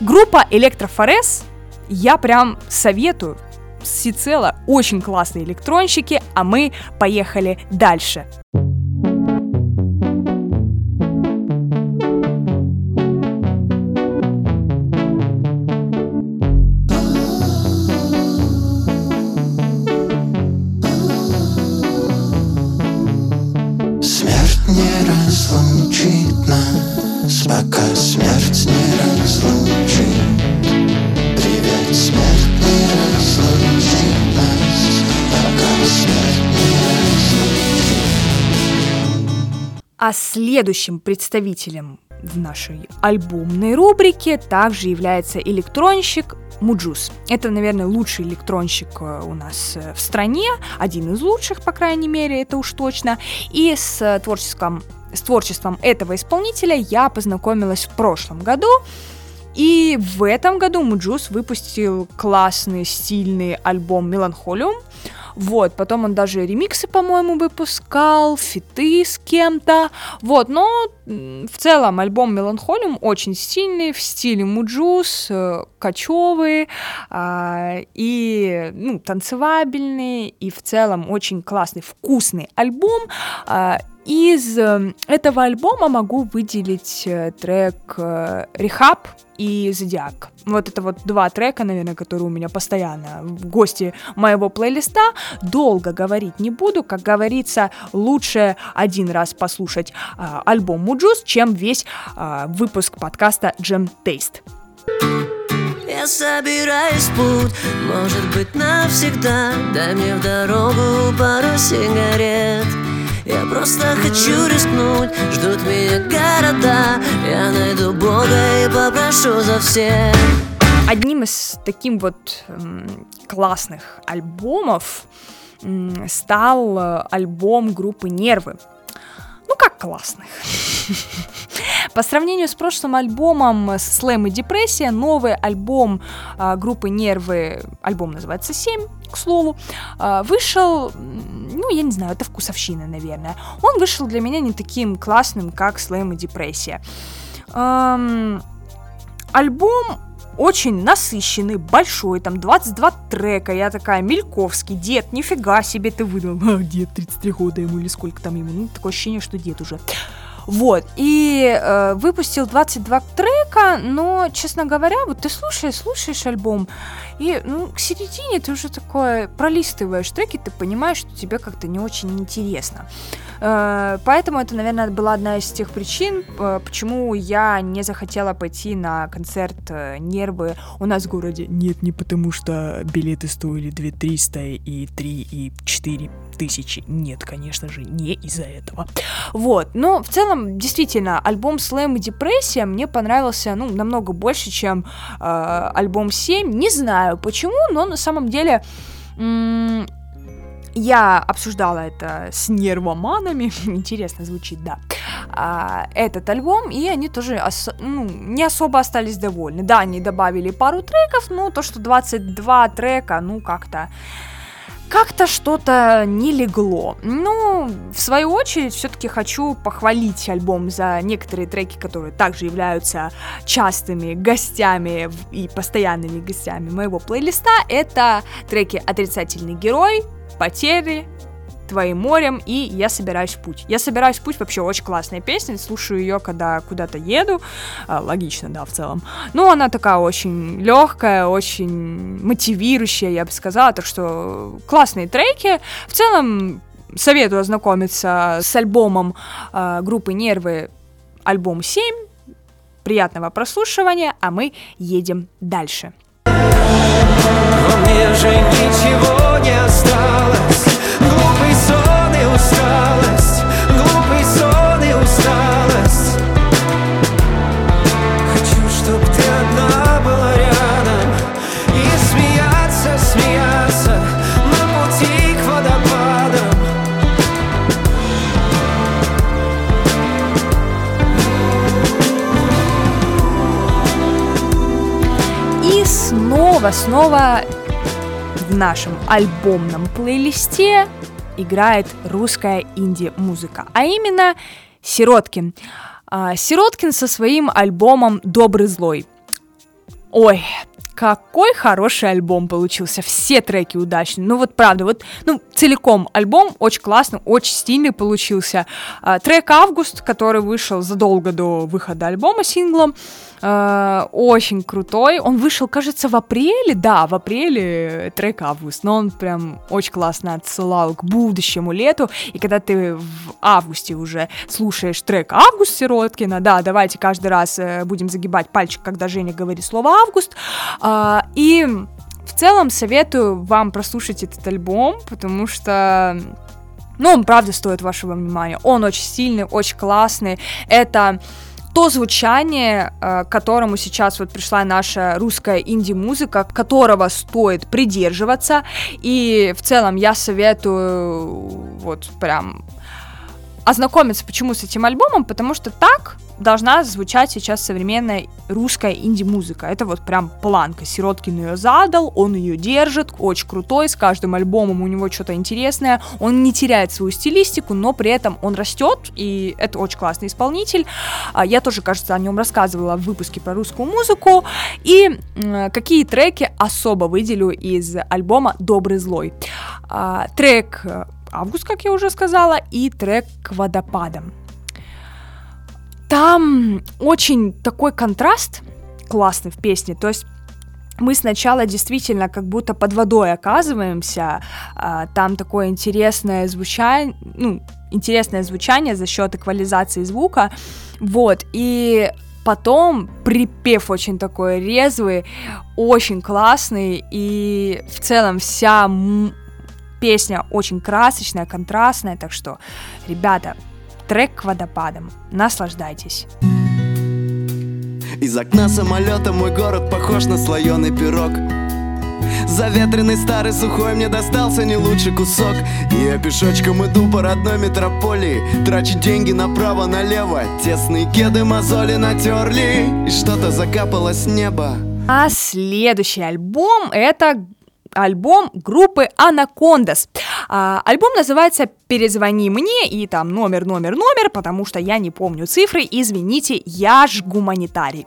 S1: группа Электрофорез я прям советую всецело очень классные электронщики, а мы поехали дальше. А следующим представителем в нашей альбомной рубрике также является электронщик Mujuice. Это, наверное, лучший электронщик э, у нас э, в стране, один из лучших, по крайней мере, это уж точно. И с творческим, с творчеством этого исполнителя я познакомилась в прошлом году. И в этом году Mujuice выпустил классный, стильный альбом «Меланхолиум», вот, потом он даже ремиксы, по-моему, выпускал, фиты с кем-то. Вот, но в целом альбом Меланхолиум очень стильный, в стиле Mujuice, э, качёвый э, и ну, танцевабельный, и в целом очень классный, вкусный альбом. Э, из э, этого альбома могу выделить э, трек «Rehab» и «Зодиак». Вот это вот два трека, наверное, которые у меня постоянно в гости моего плейлиста. Долго говорить не буду, как говорится, лучше один раз послушать э, альбом Mujuice, чем весь э, выпуск подкаста Jam Taste. Я собираюсь путь, может быть навсегда Дай мне в дорогу пару сигарет я просто хочу рискнуть. Ждут меня города. Я найду Бога и попрошу за всех. Одним из таким вот м, классных альбомов стал э, альбом группы Нервы. Ну как классных? По сравнению с прошлым альбомом «Слэм и депрессия», новый альбом а, группы «Нервы», альбом называется «7», к слову, а, вышел, ну, я не знаю, это вкусовщина, наверное. Он вышел для меня не таким классным, как «Слэм и депрессия». Альбом очень насыщенный, большой, там 22 трека, я такая, Мельковский, дед, нифига себе ты выдал, а, дед, 33 года ему или сколько там ему, ну, такое ощущение, что дед уже. Вот, и э, выпустил 22 трека, но, честно говоря, вот ты слушаешь, слушаешь альбом, и, ну, к середине ты уже такое пролистываешь треки, ты понимаешь, что тебе как-то не очень интересно. Э, поэтому это, наверное, была одна из тех причин, э, почему я не захотела пойти на концерт э, «Нервы» у нас в городе. Нет, не потому что билеты стоили 2 300 и 3 и 4 тысячи. Нет, конечно же, не из-за этого. Вот, но в целом, действительно, альбом «Слэм и депрессия» мне понравился, ну, намного больше, чем э, альбом «7». Не знаю почему, но на самом деле... Я обсуждала это с нервоманами, интересно звучит, да, а, этот альбом, и они тоже ос- ну, не особо остались довольны. Да, они добавили пару треков, но то, что 22 трека, ну, как-то как-то что-то не легло. Ну, в свою очередь, все-таки хочу похвалить альбом за некоторые треки, которые также являются частыми гостями и постоянными гостями моего плейлиста. Это треки «Отрицательный герой», «Потери», твоим морем и я собираюсь в путь. Я собираюсь в путь вообще очень классная песня, слушаю ее, когда куда-то еду, а, логично, да, в целом. Но она такая очень легкая, очень мотивирующая, я бы сказала, так что классные треки. В целом советую ознакомиться с альбомом э, группы Нервы, альбом 7, приятного прослушивания, а мы едем дальше.
S3: Во мне же ничего не осталось
S1: снова, снова в нашем альбомном плейлисте играет русская инди-музыка, а именно Сироткин. А, Сироткин со своим альбомом «Добрый злой». Ой, какой хороший альбом получился, все треки удачные, ну вот правда, вот, ну, целиком альбом очень классный, очень стильный получился. А, трек «Август», который вышел задолго до выхода альбома синглом, а, очень крутой, он вышел, кажется, в апреле, да, в апреле трек «Август», но он прям очень классно отсылал к будущему лету, и когда ты в августе уже слушаешь трек «Август» Сироткина, да, давайте каждый раз э, будем загибать пальчик, когда Женя говорит слово «Август», а, и в целом советую вам прослушать этот альбом, потому что ну, он правда стоит вашего внимания. Он очень сильный, очень классный. Это то звучание, э, к которому сейчас вот пришла наша русская инди-музыка, которого стоит придерживаться. И в целом я советую вот прям ознакомиться почему с этим альбомом, потому что так должна звучать сейчас современная русская инди-музыка. Это вот прям планка. Сироткин ее задал, он ее держит, очень крутой, с каждым альбомом у него что-то интересное. Он не теряет свою стилистику, но при этом он растет, и это очень классный исполнитель. А, Я тоже, кажется, о нем рассказывала в выпуске про русскую музыку. И какие треки особо выделю из альбома «Добрый злой». А, Трек э, «Август», как я уже сказала, и трек «К водопадам». Там очень такой контраст классный в песне, то есть мы сначала действительно как будто под водой оказываемся, а, там такое интересное звучание, ну, интересное звучание за счет эквализации звука, вот, и потом припев очень такой резвый, очень классный, и в целом вся песня очень красочная, контрастная, так что, ребята, трек к водопадам, наслаждайтесь.
S2: Из окна самолета мой город похож на слоеный пирог. Заветренный старый сухой мне достался не лучший кусок. И я пешочком иду по родной метрополии Трачу деньги направо-налево. Тесные кеды мозоли натерли И что-то закапало с неба.
S1: А следующий альбом это альбом группы Анакондас. А, альбом называется «Перезвони мне» и там номер, номер, номер, потому что я не помню цифры, извините, я ж гуманитарий.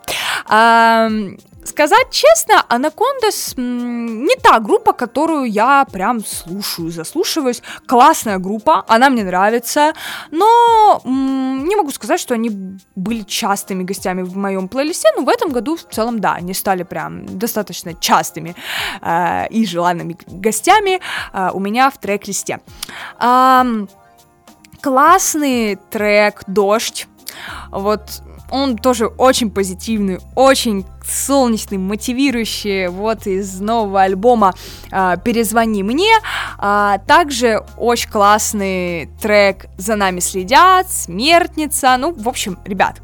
S1: Сказать честно, Анакондас не та группа, которую я прям слушаю, заслушиваюсь. Классная группа, она мне нравится, но не могу сказать, что они были частыми гостями в моем плейлисте, но в этом году в целом, да, они стали прям достаточно частыми э, и желанными гостями э, у меня в трек-листе. Ам, классный трек «Дождь». Вот он тоже очень позитивный, очень солнечный, мотивирующий, вот из нового альбома а, «Перезвони мне». А, также очень классный трек «За нами следят», «Смертница». Ну, в общем, ребят,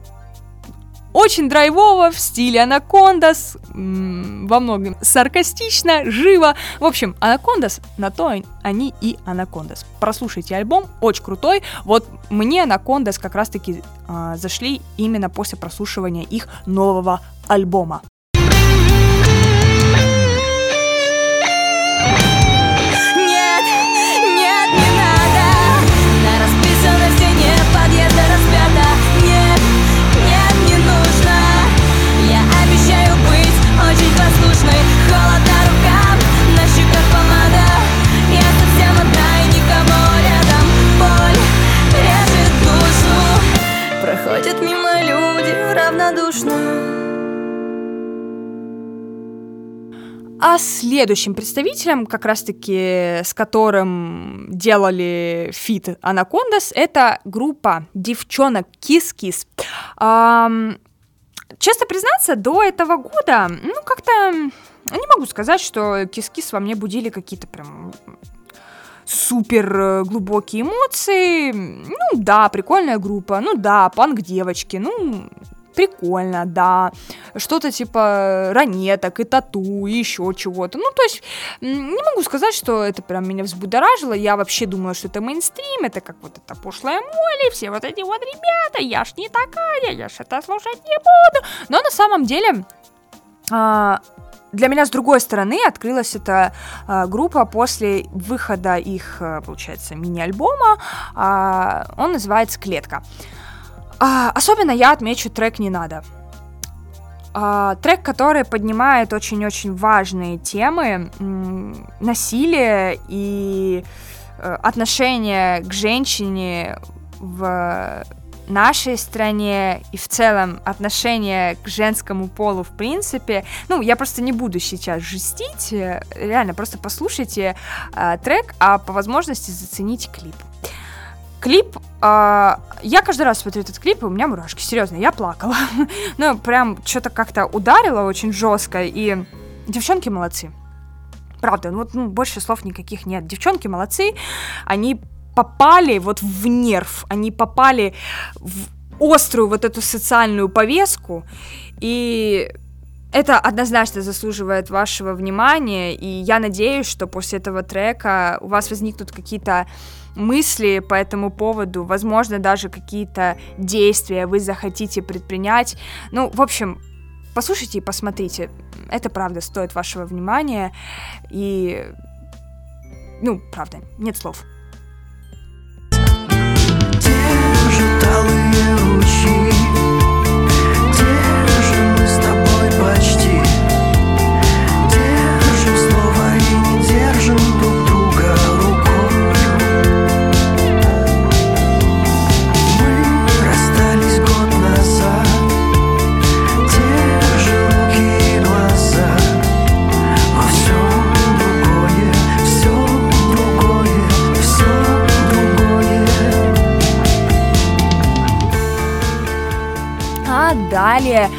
S1: очень драйвово, в стиле Анакондас, во многом саркастично, живо. В общем, Анакондас, на то они- и Анакондас. Прослушайте альбом, очень крутой. Вот мне Анакондас как раз-таки а, зашли именно после прослушивания их нового альбома. А следующим представителем, как раз-таки с которым делали feat Анакондас, это группа девчонок Кис Кис. Ам, Честно признаться, до этого года, ну, как-то не могу сказать, что кис-кис во мне будили какие-то прям супер глубокие эмоции. Ну да, прикольная группа. Ну да, панк девочки. Ну, прикольно, да, что-то типа ранеток и тату, и еще чего-то. Ну, то есть, не могу сказать, что это прям меня взбудоражило, я вообще думала, что это мейнстрим, это как вот это пошлая моли, все вот эти вот ребята, я ж не такая, я ж это слушать не буду. Но на самом деле, а, для меня с другой стороны открылась эта э, группа после выхода их, э, получается, мини-альбома. Э, он называется «Клетка». А, особенно я отмечу трек «Не надо». А, трек, который поднимает очень-очень важные темы м, насилие и э, отношение к женщине в нашей стране и в целом отношение к женскому полу в принципе. Ну, я просто не буду сейчас жестить, э, реально, просто послушайте э, трек, а по возможности зацените клип. Клип, э, я каждый раз смотрю этот клип, и у меня мурашки, серьезно, я плакала. ну, прям что-то как-то ударило очень жестко, и девчонки молодцы. Правда, ну вот ну, больше слов никаких нет. Девчонки молодцы, они попали вот в нерв, они попали в острую вот эту социальную повестку, и это однозначно заслуживает вашего внимания, и я надеюсь, что после этого трека у вас возникнут какие-то мысли по этому поводу, возможно, даже какие-то действия вы захотите предпринять. Ну, в общем, послушайте и посмотрите. Это правда стоит вашего внимания. И, ну, правда, нет слов. Далее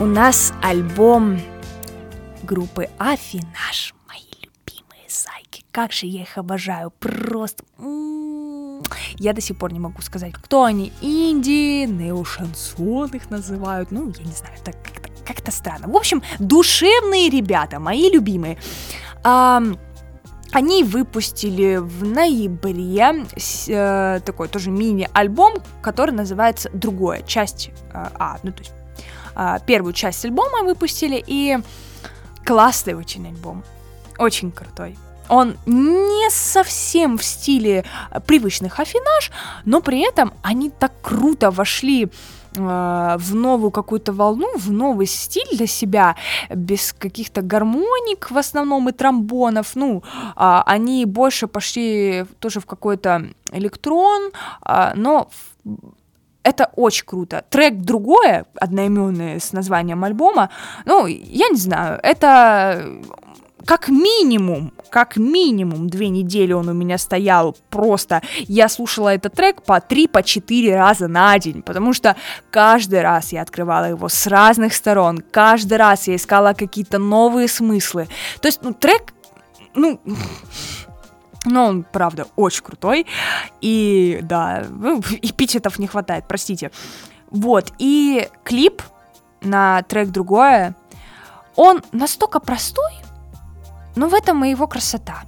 S1: у нас альбом группы Афинаж. Мои любимые зайки. Как же я их обожаю. Просто... Я до сих пор не могу сказать, кто они. Инди, неошансон их называют. Ну, я не знаю, так как-то, как-то странно. В общем, душевные ребята, мои любимые. Они выпустили в ноябре э, такой тоже мини-альбом, который называется «Другое», часть э, А, ну то есть э, первую часть альбома выпустили, и классный очень альбом, очень крутой. Он не совсем в стиле привычных афинаж, но при этом они так круто вошли Э, в новую какую-то волну, в новый стиль для себя, без каких-то гармоник в основном и тромбонов, ну, а, они больше пошли тоже в какой-то электрон, а, но это очень круто. Трек другое, одноименный с названием альбома, ну, я не знаю, это как минимум, как минимум две недели он у меня стоял просто. Я слушала этот трек по три, по четыре раза на день, потому что каждый раз я открывала его с разных сторон, каждый раз я искала какие-то новые смыслы. То есть, ну, трек, ну, но он, правда, очень крутой. И, да, ну, эпитетов не хватает, простите. Вот, и клип на трек «Другое», он настолько простой, но в этом и его красота.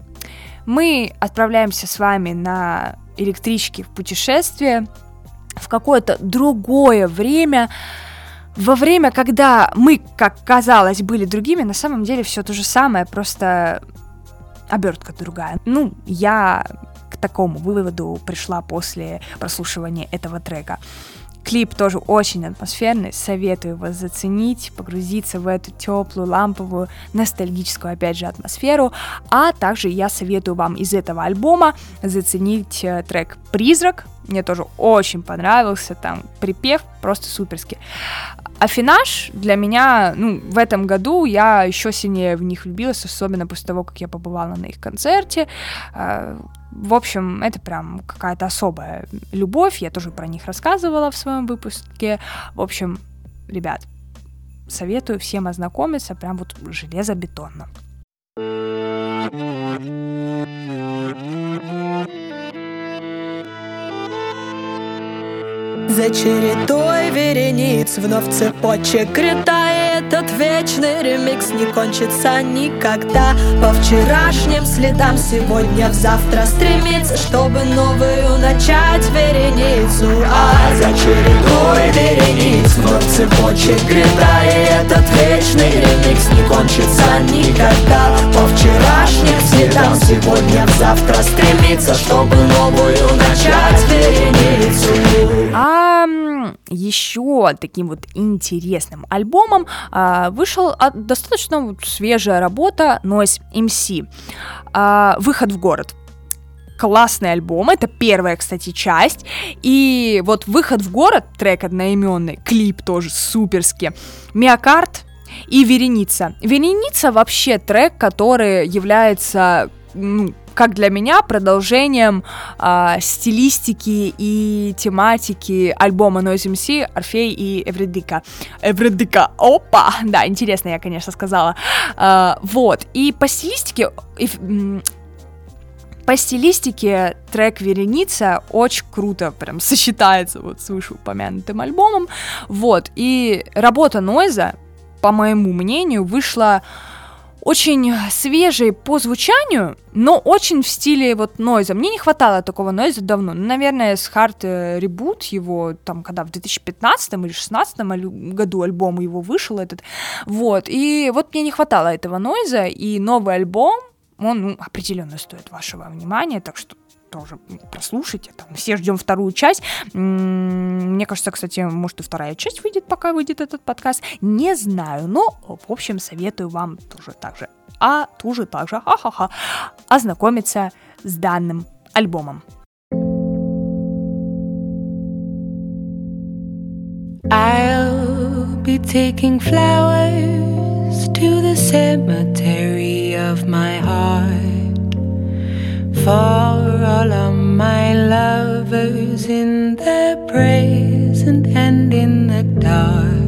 S1: Мы отправляемся с вами на электричке в путешествие в какое-то другое время, во время, когда мы, как казалось, были другими, на самом деле все то же самое, просто обертка другая. Ну, я к такому выводу пришла после прослушивания этого трека. Клип тоже очень атмосферный, советую вас заценить, погрузиться в эту теплую, ламповую, ностальгическую, опять же, атмосферу. А также я советую вам из этого альбома заценить э, трек «Призрак», мне тоже очень понравился, там припев просто суперский. Афинаж для меня, ну, в этом году я еще сильнее в них влюбилась, особенно после того, как я побывала на их концерте. Э, в общем, это прям какая-то особая любовь. Я тоже про них рассказывала в своем выпуске. В общем, ребят, советую всем ознакомиться прям вот железобетонно.
S4: За чередой верениц. Вновь цепочек летает. Этот вечный ремикс не кончится никогда. По вчерашним следам сегодня в завтра стремится Чтобы новую начать вереницу. А за чередой верениц вновь цепочек летает. Этот вечный ремикс не кончится никогда. По вчерашним следам сегодня в завтра стремится Чтобы новую начать вереницу.
S1: А еще таким вот интересным альбомом а, вышел а, достаточно свежая работа Noise MC. А, Выход в город классный альбом. Это первая, кстати, часть. И вот выход в город, трек одноименный, клип тоже суперский. Миокард и Вереница. Вереница вообще трек, который является ну, как для меня, продолжением э, стилистики и тематики альбома Noise MC Орфей и Эвредика. Эвредика, опа! Да, интересно я, конечно, сказала. Э, вот, и по стилистике... И, по стилистике трек «Вереница» очень круто прям сочетается вот с вышеупомянутым альбомом, вот, и работа Нойза, по моему мнению, вышла очень свежий по звучанию, но очень в стиле вот нойза. Мне не хватало такого нойза давно. Ну, наверное, с Hard Reboot его, там, когда в 2015 или 2016 году альбом его вышел этот, вот, и вот мне не хватало этого нойза, и новый альбом, он ну, определенно стоит вашего внимания, так что тоже прослушайте. Там, все ждем вторую часть. Мне кажется, кстати, может и вторая часть выйдет, пока выйдет этот подкаст. Не знаю, но, в общем, советую вам тоже так же, а тоже так же, ха-ха-ха, ознакомиться с данным альбомом.
S5: I'll be taking flowers to the cemetery of my heart. For all of my lovers in the present and in the dark.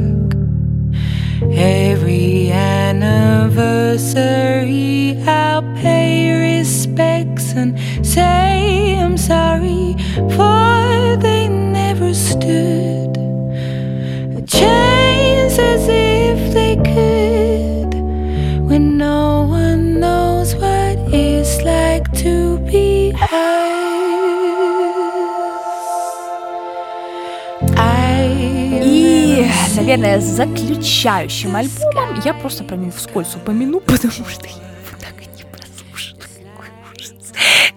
S5: Every anniversary, I'll pay respects and say I'm sorry, for they never stood a chance as if they could
S1: наверное, заключающим альбомом я просто про него вскользь упомяну, потому что я его так и не прослушала.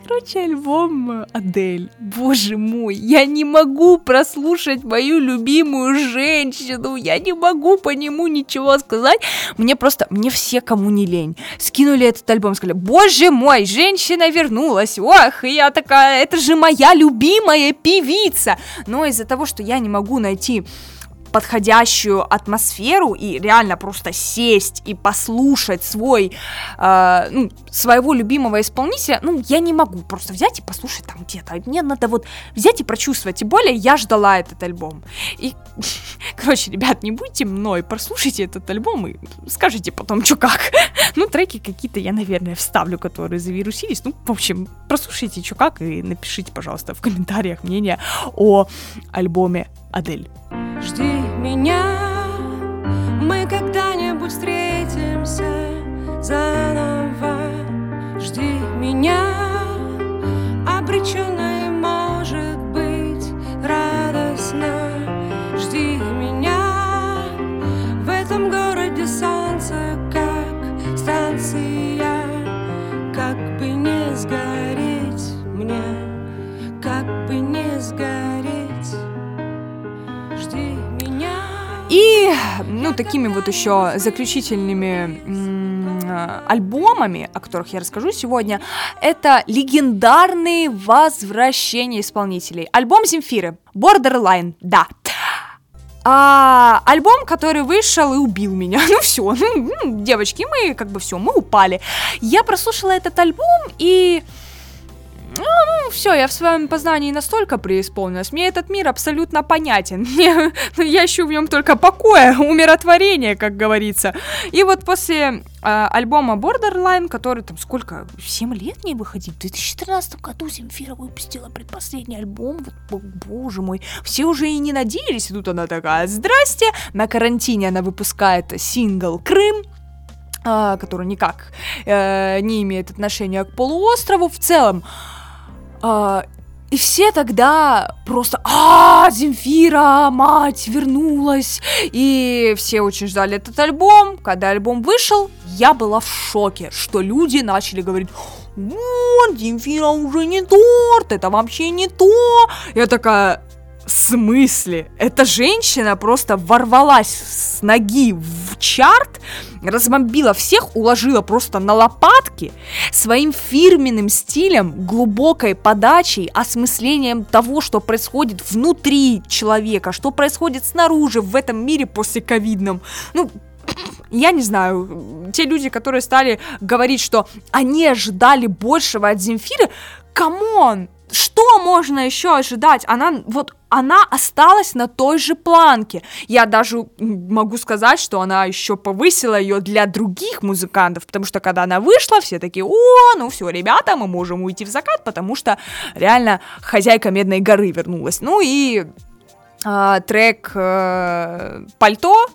S1: Короче, альбом Адель. Боже мой, я не могу прослушать мою любимую женщину. Я не могу по нему ничего сказать. Мне просто, мне все, кому не лень, скинули этот альбом, сказали, боже мой, женщина вернулась. Ох, и я такая, это же моя любимая певица. Но из-за того, что я не могу найти подходящую атмосферу и реально просто сесть и послушать свой, э, ну, своего любимого исполнителя, ну, я не могу просто взять и послушать там где-то. Мне надо вот взять и прочувствовать. Тем более я ждала этот альбом. И, короче, ребят, не будьте мной, прослушайте этот альбом и скажите потом, что как. ну, треки какие-то я, наверное, вставлю, которые завирусились. Ну, в общем, прослушайте, что как, и напишите, пожалуйста, в комментариях мнение о альбоме Адель.
S5: Жди меня, мы когда-нибудь встретимся заново. Жди меня, обреченной
S1: Ну, такими вот еще заключительными э, альбомами, о которых я расскажу сегодня, это легендарные возвращения исполнителей. Альбом Земфиры, Borderline, да. А, альбом, который вышел и убил меня. Ну все, ну, девочки, мы как бы все, мы упали. Я прослушала этот альбом и ну, все, я в своем познании настолько преисполнилась. Мне этот мир абсолютно понятен. Мне, ну, я ищу в нем только покоя, умиротворения, как говорится. И вот после э, альбома Borderline, который там сколько, 7 лет не выходил, в 2013 году Земфира выпустила предпоследний альбом, вот, боже мой, все уже и не надеялись, и тут она такая, здрасте, на карантине она выпускает сингл «Крым», а, который никак э, не имеет отношения к полуострову в целом. А, и все тогда просто, а, Земфира, мать, вернулась. И все очень ждали этот альбом. Когда альбом вышел, я была в шоке, что люди начали говорить, вот, Земфира уже не торт, это вообще не то. Я такая, в смысле? Эта женщина просто ворвалась с ноги в чарт, разбомбила всех, уложила просто на лопатки своим фирменным стилем, глубокой подачей, осмыслением того, что происходит внутри человека, что происходит снаружи в этом мире после ковидном. Ну, я не знаю, те люди, которые стали говорить, что они ожидали большего от Земфиры, come on, что можно еще ожидать? Она вот она осталась на той же планке. Я даже могу сказать, что она еще повысила ее для других музыкантов, потому что когда она вышла, все такие, о, ну все, ребята, мы можем уйти в закат, потому что реально хозяйка Медной горы вернулась. Ну и э, трек э, «Пальто»,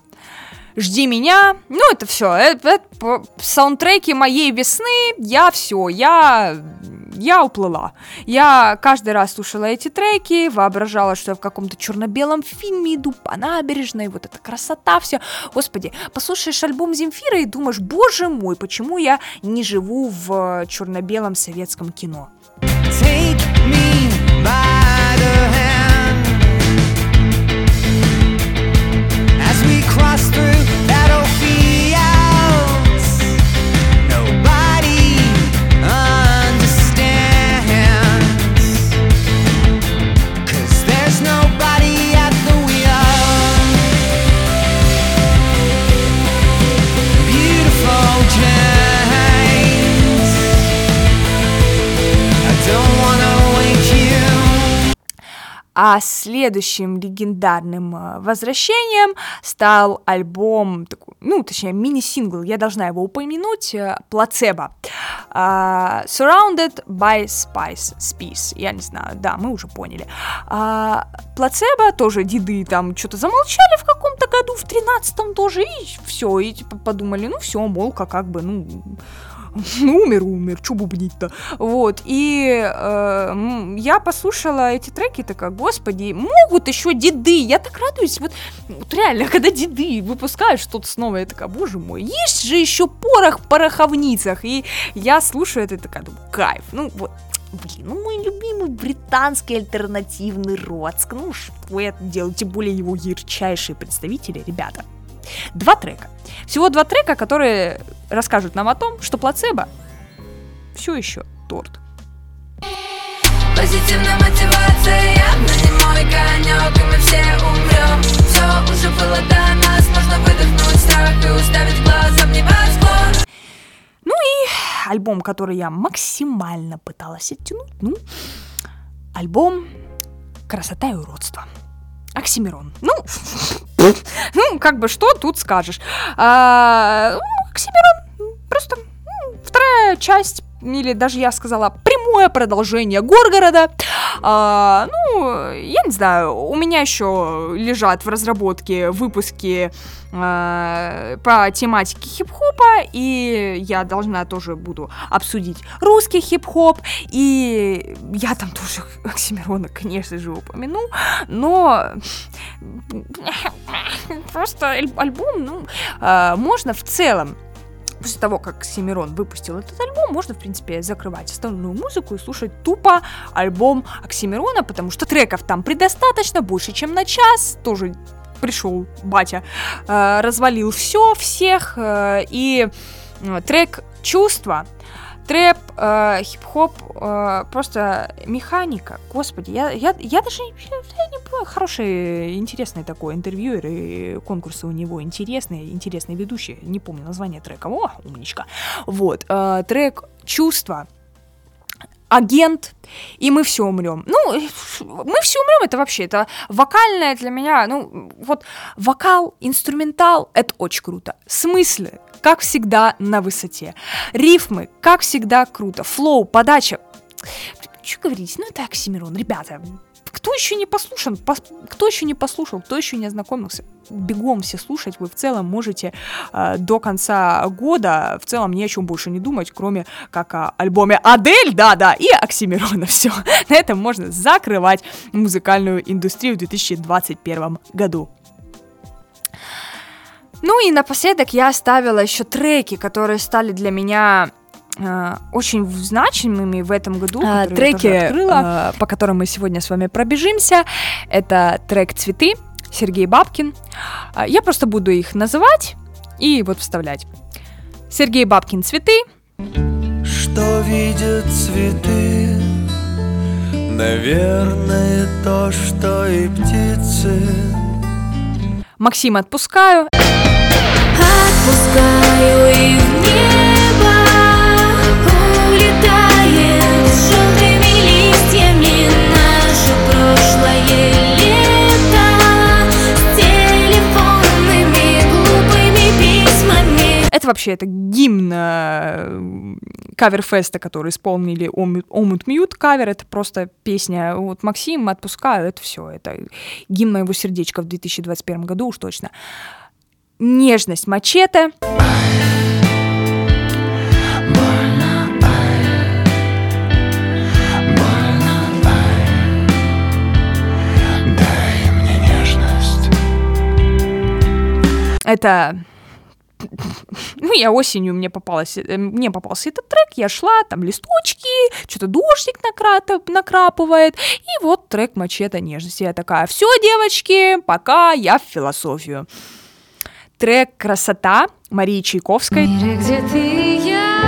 S1: жди меня. Ну, это все. Это, это саундтреки моей весны. Я все. Я я уплыла. Я каждый раз слушала эти треки, воображала, что я в каком-то черно-белом фильме иду по набережной, вот эта красота, все. Господи, послушаешь альбом Земфира и думаешь, боже мой, почему я не живу в черно-белом советском кино? Take me by the hand А следующим легендарным э, возвращением стал альбом, ну, точнее, мини-сингл, я должна его упомянуть, э, «Плацебо». Uh, surrounded by Spice, Spice, я не знаю, да, мы уже поняли. Uh, плацебо тоже деды там что-то замолчали в каком-то году, в тринадцатом тоже, и все, и типа подумали, ну все, молка как бы, ну, умер, умер, что бубнить-то. Вот, и э, я послушала эти треки, такая, господи, могут еще деды, я так радуюсь, вот, вот реально, когда деды выпускают что-то снова, я такая, боже мой, есть же еще порох в пороховницах, и я слушаю это, такая, думаю, кайф, ну, вот, Блин, ну мой любимый британский альтернативный Роцк. Ну что я делаю, тем более его ярчайшие представители, ребята. Два трека. Всего два трека, которые расскажут нам о том, что плацебо все еще торт. Позитивная мотивация явно не мой конек И мы все умрем Все уже было до нас Можно выдохнуть страх и уставить глазом небосклон Ну и альбом, который я максимально пыталась оттянуть Ну, альбом «Красота и уродство». Оксимирон. Ну, ну, как бы что тут скажешь. А, Оксимирон просто ну, вторая часть или даже я сказала прямое продолжение Горгорода. А, ну, я не знаю, у меня еще лежат в разработке выпуски а, по тематике хип-хопа, и я должна тоже буду обсудить русский хип-хоп, и я там тоже Оксимирона, конечно же, упомяну, но просто альбом, ну, а, можно в целом после того, как Семирон выпустил этот альбом, можно, в принципе, закрывать основную музыку и слушать тупо альбом Оксимирона, потому что треков там предостаточно, больше, чем на час, тоже пришел батя, э, развалил все, всех, э, и э, трек «Чувства» трэп, э, хип-хоп, э, просто механика. Господи, я, я, я даже я не понимаю, хороший, интересный такой интервьюер, и конкурсы у него интересные, интересные ведущие. Не помню название трека. О, умничка. Вот, э, трек «Чувства». агент, и мы все умрем. Ну, мы все умрем, это вообще, это вокальное для меня, ну, вот вокал, инструментал, это очень круто. Смыслы, как всегда, на высоте. Рифмы, как всегда, круто. Флоу, подача. Что говорить? Ну, это Оксимирон, ребята. Кто еще не послушан, пос- кто еще не послушал, кто еще не ознакомился, бегом все слушать, вы в целом можете э, до конца года в целом ни о чем больше не думать, кроме как о альбоме Адель, да-да, и Оксимирона, все. На этом можно закрывать музыкальную индустрию в 2021 году. Ну и напоследок я оставила еще треки, которые стали для меня э, очень значимыми в этом году.
S4: А, треки,
S1: открыла, э, по которым мы сегодня с вами пробежимся. Это трек «Цветы», Сергей Бабкин. А, Я просто буду их называть и вот вставлять. Сергей Бабкин «Цветы»,
S2: Что видят цветы Наверное, то, что и птицы
S1: Максим «Отпускаю», Это вообще это гимн э, каверфеста, который исполнили Омут Мьют кавер. Это просто песня вот Максим «Отпускаю». Это все. Это гимн моего сердечка в 2021 году уж точно. Нежность мачете. Это ну, я осенью мне попалась, э, мне попался этот трек, я шла, там листочки, что-то дождик накрата- накрапывает, и вот трек «Мачете нежности». Я такая, все, девочки, пока я в философию. Трек «Красота» Марии Чайковской.
S6: Мире, где ты и я,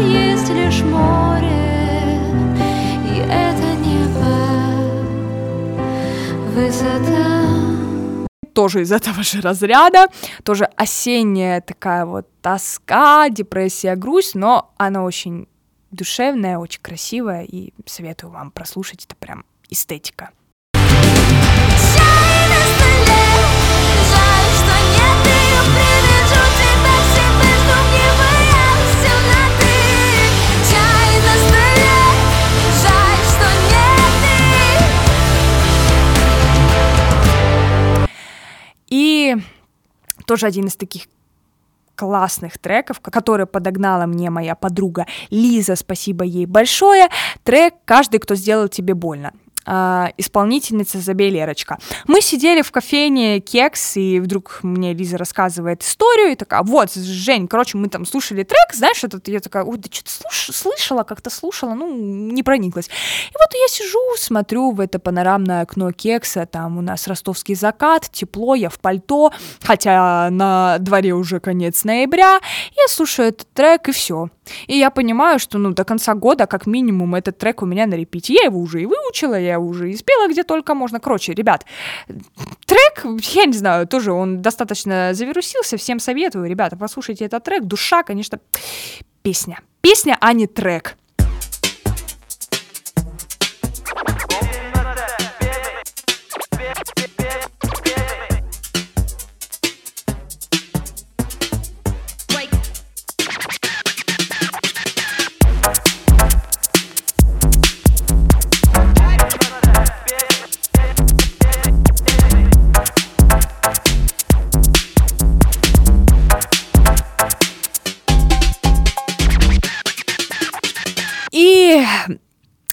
S6: есть лишь море, и это небо, высота.
S1: тоже из этого же разряда, тоже осенняя такая вот тоска, депрессия, грусть, но она очень душевная, очень красивая, и советую вам прослушать, это прям эстетика. И тоже один из таких классных треков, ко- который подогнала мне моя подруга Лиза, спасибо ей большое, трек «Каждый, кто сделал тебе больно». А, исполнительница Забей Лерочка. Мы сидели в кофейне Кекс, и вдруг мне Лиза рассказывает историю, и такая, вот, Жень, короче, мы там слушали трек, знаешь, этот, я такая, ой, да что-то слышала, как-то слушала, ну, не прониклась. И вот я сижу, смотрю в это панорамное окно Кекса, там у нас ростовский закат, тепло, я в пальто, хотя на дворе уже конец ноября, я слушаю этот трек, и все. И я понимаю, что, ну, до конца года, как минимум, этот трек у меня на репите. Я его уже и выучила, я уже и спела где только можно. Короче, ребят, трек, я не знаю, тоже он достаточно завирусился, всем советую, ребята, послушайте этот трек. Душа, конечно, песня. Песня, а не трек.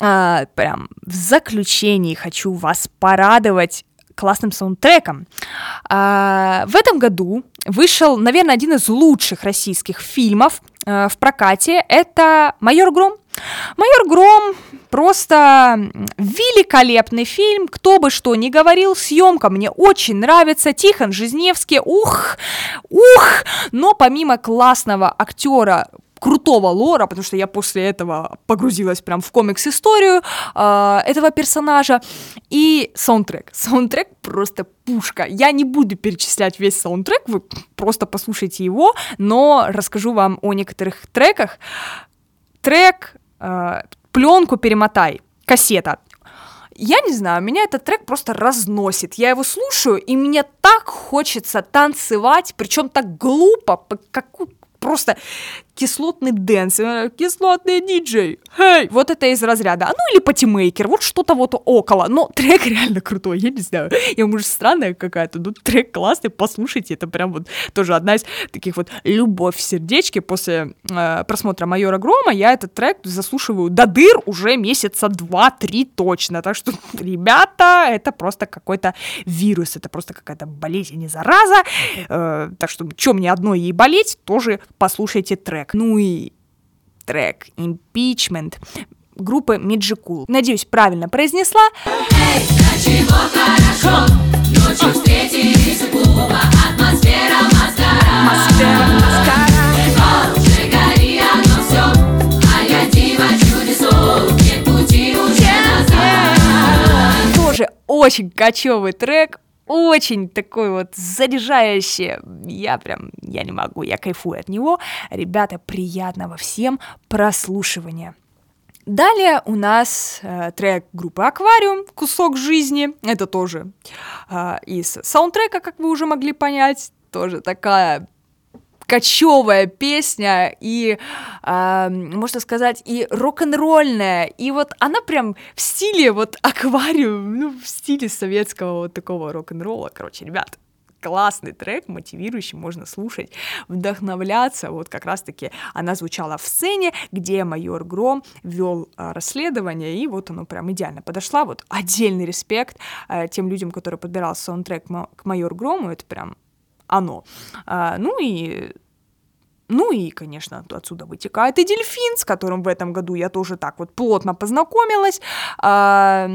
S1: А, прям в заключении хочу вас порадовать классным саундтреком. А, в этом году вышел, наверное, один из лучших российских фильмов э, в прокате. Это «Майор Гром». «Майор Гром» просто великолепный фильм, кто бы что ни говорил, съемка мне очень нравится, Тихон Жизневский, ух, ух, но помимо классного актера крутого лора, потому что я после этого погрузилась прям в комикс-историю э, этого персонажа. И саундтрек. Саундтрек просто пушка. Я не буду перечислять весь саундтрек, вы просто послушайте его, но расскажу вам о некоторых треках. трек э, «Пленку перемотай», кассета. Я не знаю, меня этот трек просто разносит. Я его слушаю, и мне так хочется танцевать, причем так глупо, по- как просто кислотный dance, кислотный диджей, хей, вот это из разряда, а ну или патимейкер, вот что-то вот около, но трек реально крутой, я не знаю, я может странная какая-то, но трек классный, послушайте, это прям вот тоже одна из таких вот любовь в сердечке, после э, просмотра Майора Грома я этот трек заслушиваю до дыр уже месяца два-три точно, так что, ребята, это просто какой-то вирус, это просто какая-то болезнь и зараза, э, так что, что мне одной ей болеть, тоже послушайте трек. Ну и трек «Impeachment» группы Миджикул. Надеюсь, правильно произнесла. Тоже очень кочевый трек, очень такой вот заряжающий. Я прям, я не могу, я кайфую от него. Ребята, приятного всем прослушивания. Далее у нас э, трек группы Аквариум «Кусок жизни». Это тоже э, из саундтрека, как вы уже могли понять. Тоже такая кочевая песня и, э, можно сказать, и рок-н-ролльная, и вот она прям в стиле вот аквариум, ну, в стиле советского вот такого рок-н-ролла, короче, ребят, классный трек, мотивирующий, можно слушать, вдохновляться. Вот как раз-таки она звучала в сцене, где майор Гром вел а, расследование, и вот оно прям идеально подошла. Вот отдельный респект а, тем людям, которые подбирал саундтрек к майор Грому, это прям оно. А, ну и ну и, конечно, отсюда вытекает и дельфин, с которым в этом году я тоже так вот плотно познакомилась. А,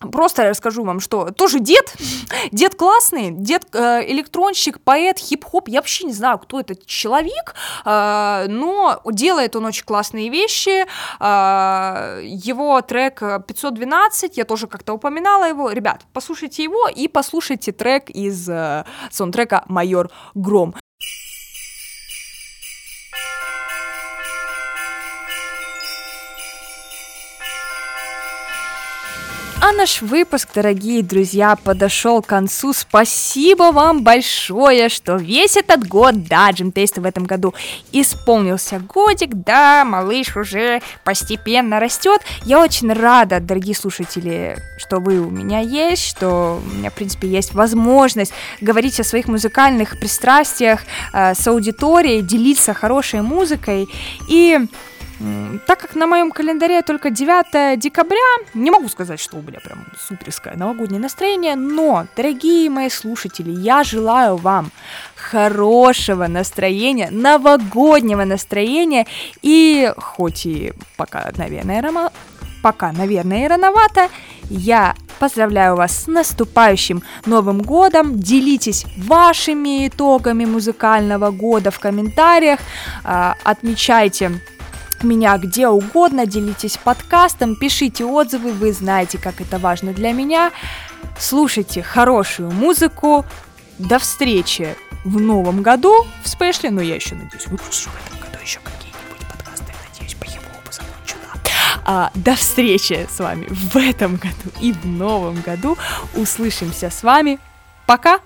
S1: Просто расскажу вам, что тоже дед, дед классный, дед э, электронщик, поэт, хип-хоп, я вообще не знаю, кто этот человек, э, но делает он очень классные вещи, э, его трек 512, я тоже как-то упоминала его, ребят, послушайте его и послушайте трек из э, саундтрека «Майор Гром». Наш выпуск, дорогие друзья, подошел к концу. Спасибо вам большое, что весь этот год, да, Джимтейста в этом году исполнился годик, да, малыш уже постепенно растет. Я очень рада, дорогие слушатели, что вы у меня есть, что у меня, в принципе, есть возможность говорить о своих музыкальных пристрастиях э, с аудиторией, делиться хорошей музыкой. И Так как на моем календаре только 9 декабря, не могу сказать, что у меня прям суперское новогоднее настроение, но, дорогие мои слушатели, я желаю вам хорошего настроения, новогоднего настроения, и хоть и пока, наверное, рано, пока, наверное, рановато, я поздравляю вас с наступающим Новым годом. Делитесь вашими итогами музыкального года в комментариях, а, отмечайте меня где угодно, делитесь подкастом, пишите отзывы, вы знаете, как это важно для меня. Слушайте хорошую музыку. До встречи в новом году в спешле, но я еще надеюсь выпущу в этом году еще какие-нибудь подкасты, надеюсь, по его закончу, да. А, до встречи с вами в этом году и в новом году. Услышимся с вами. Пока!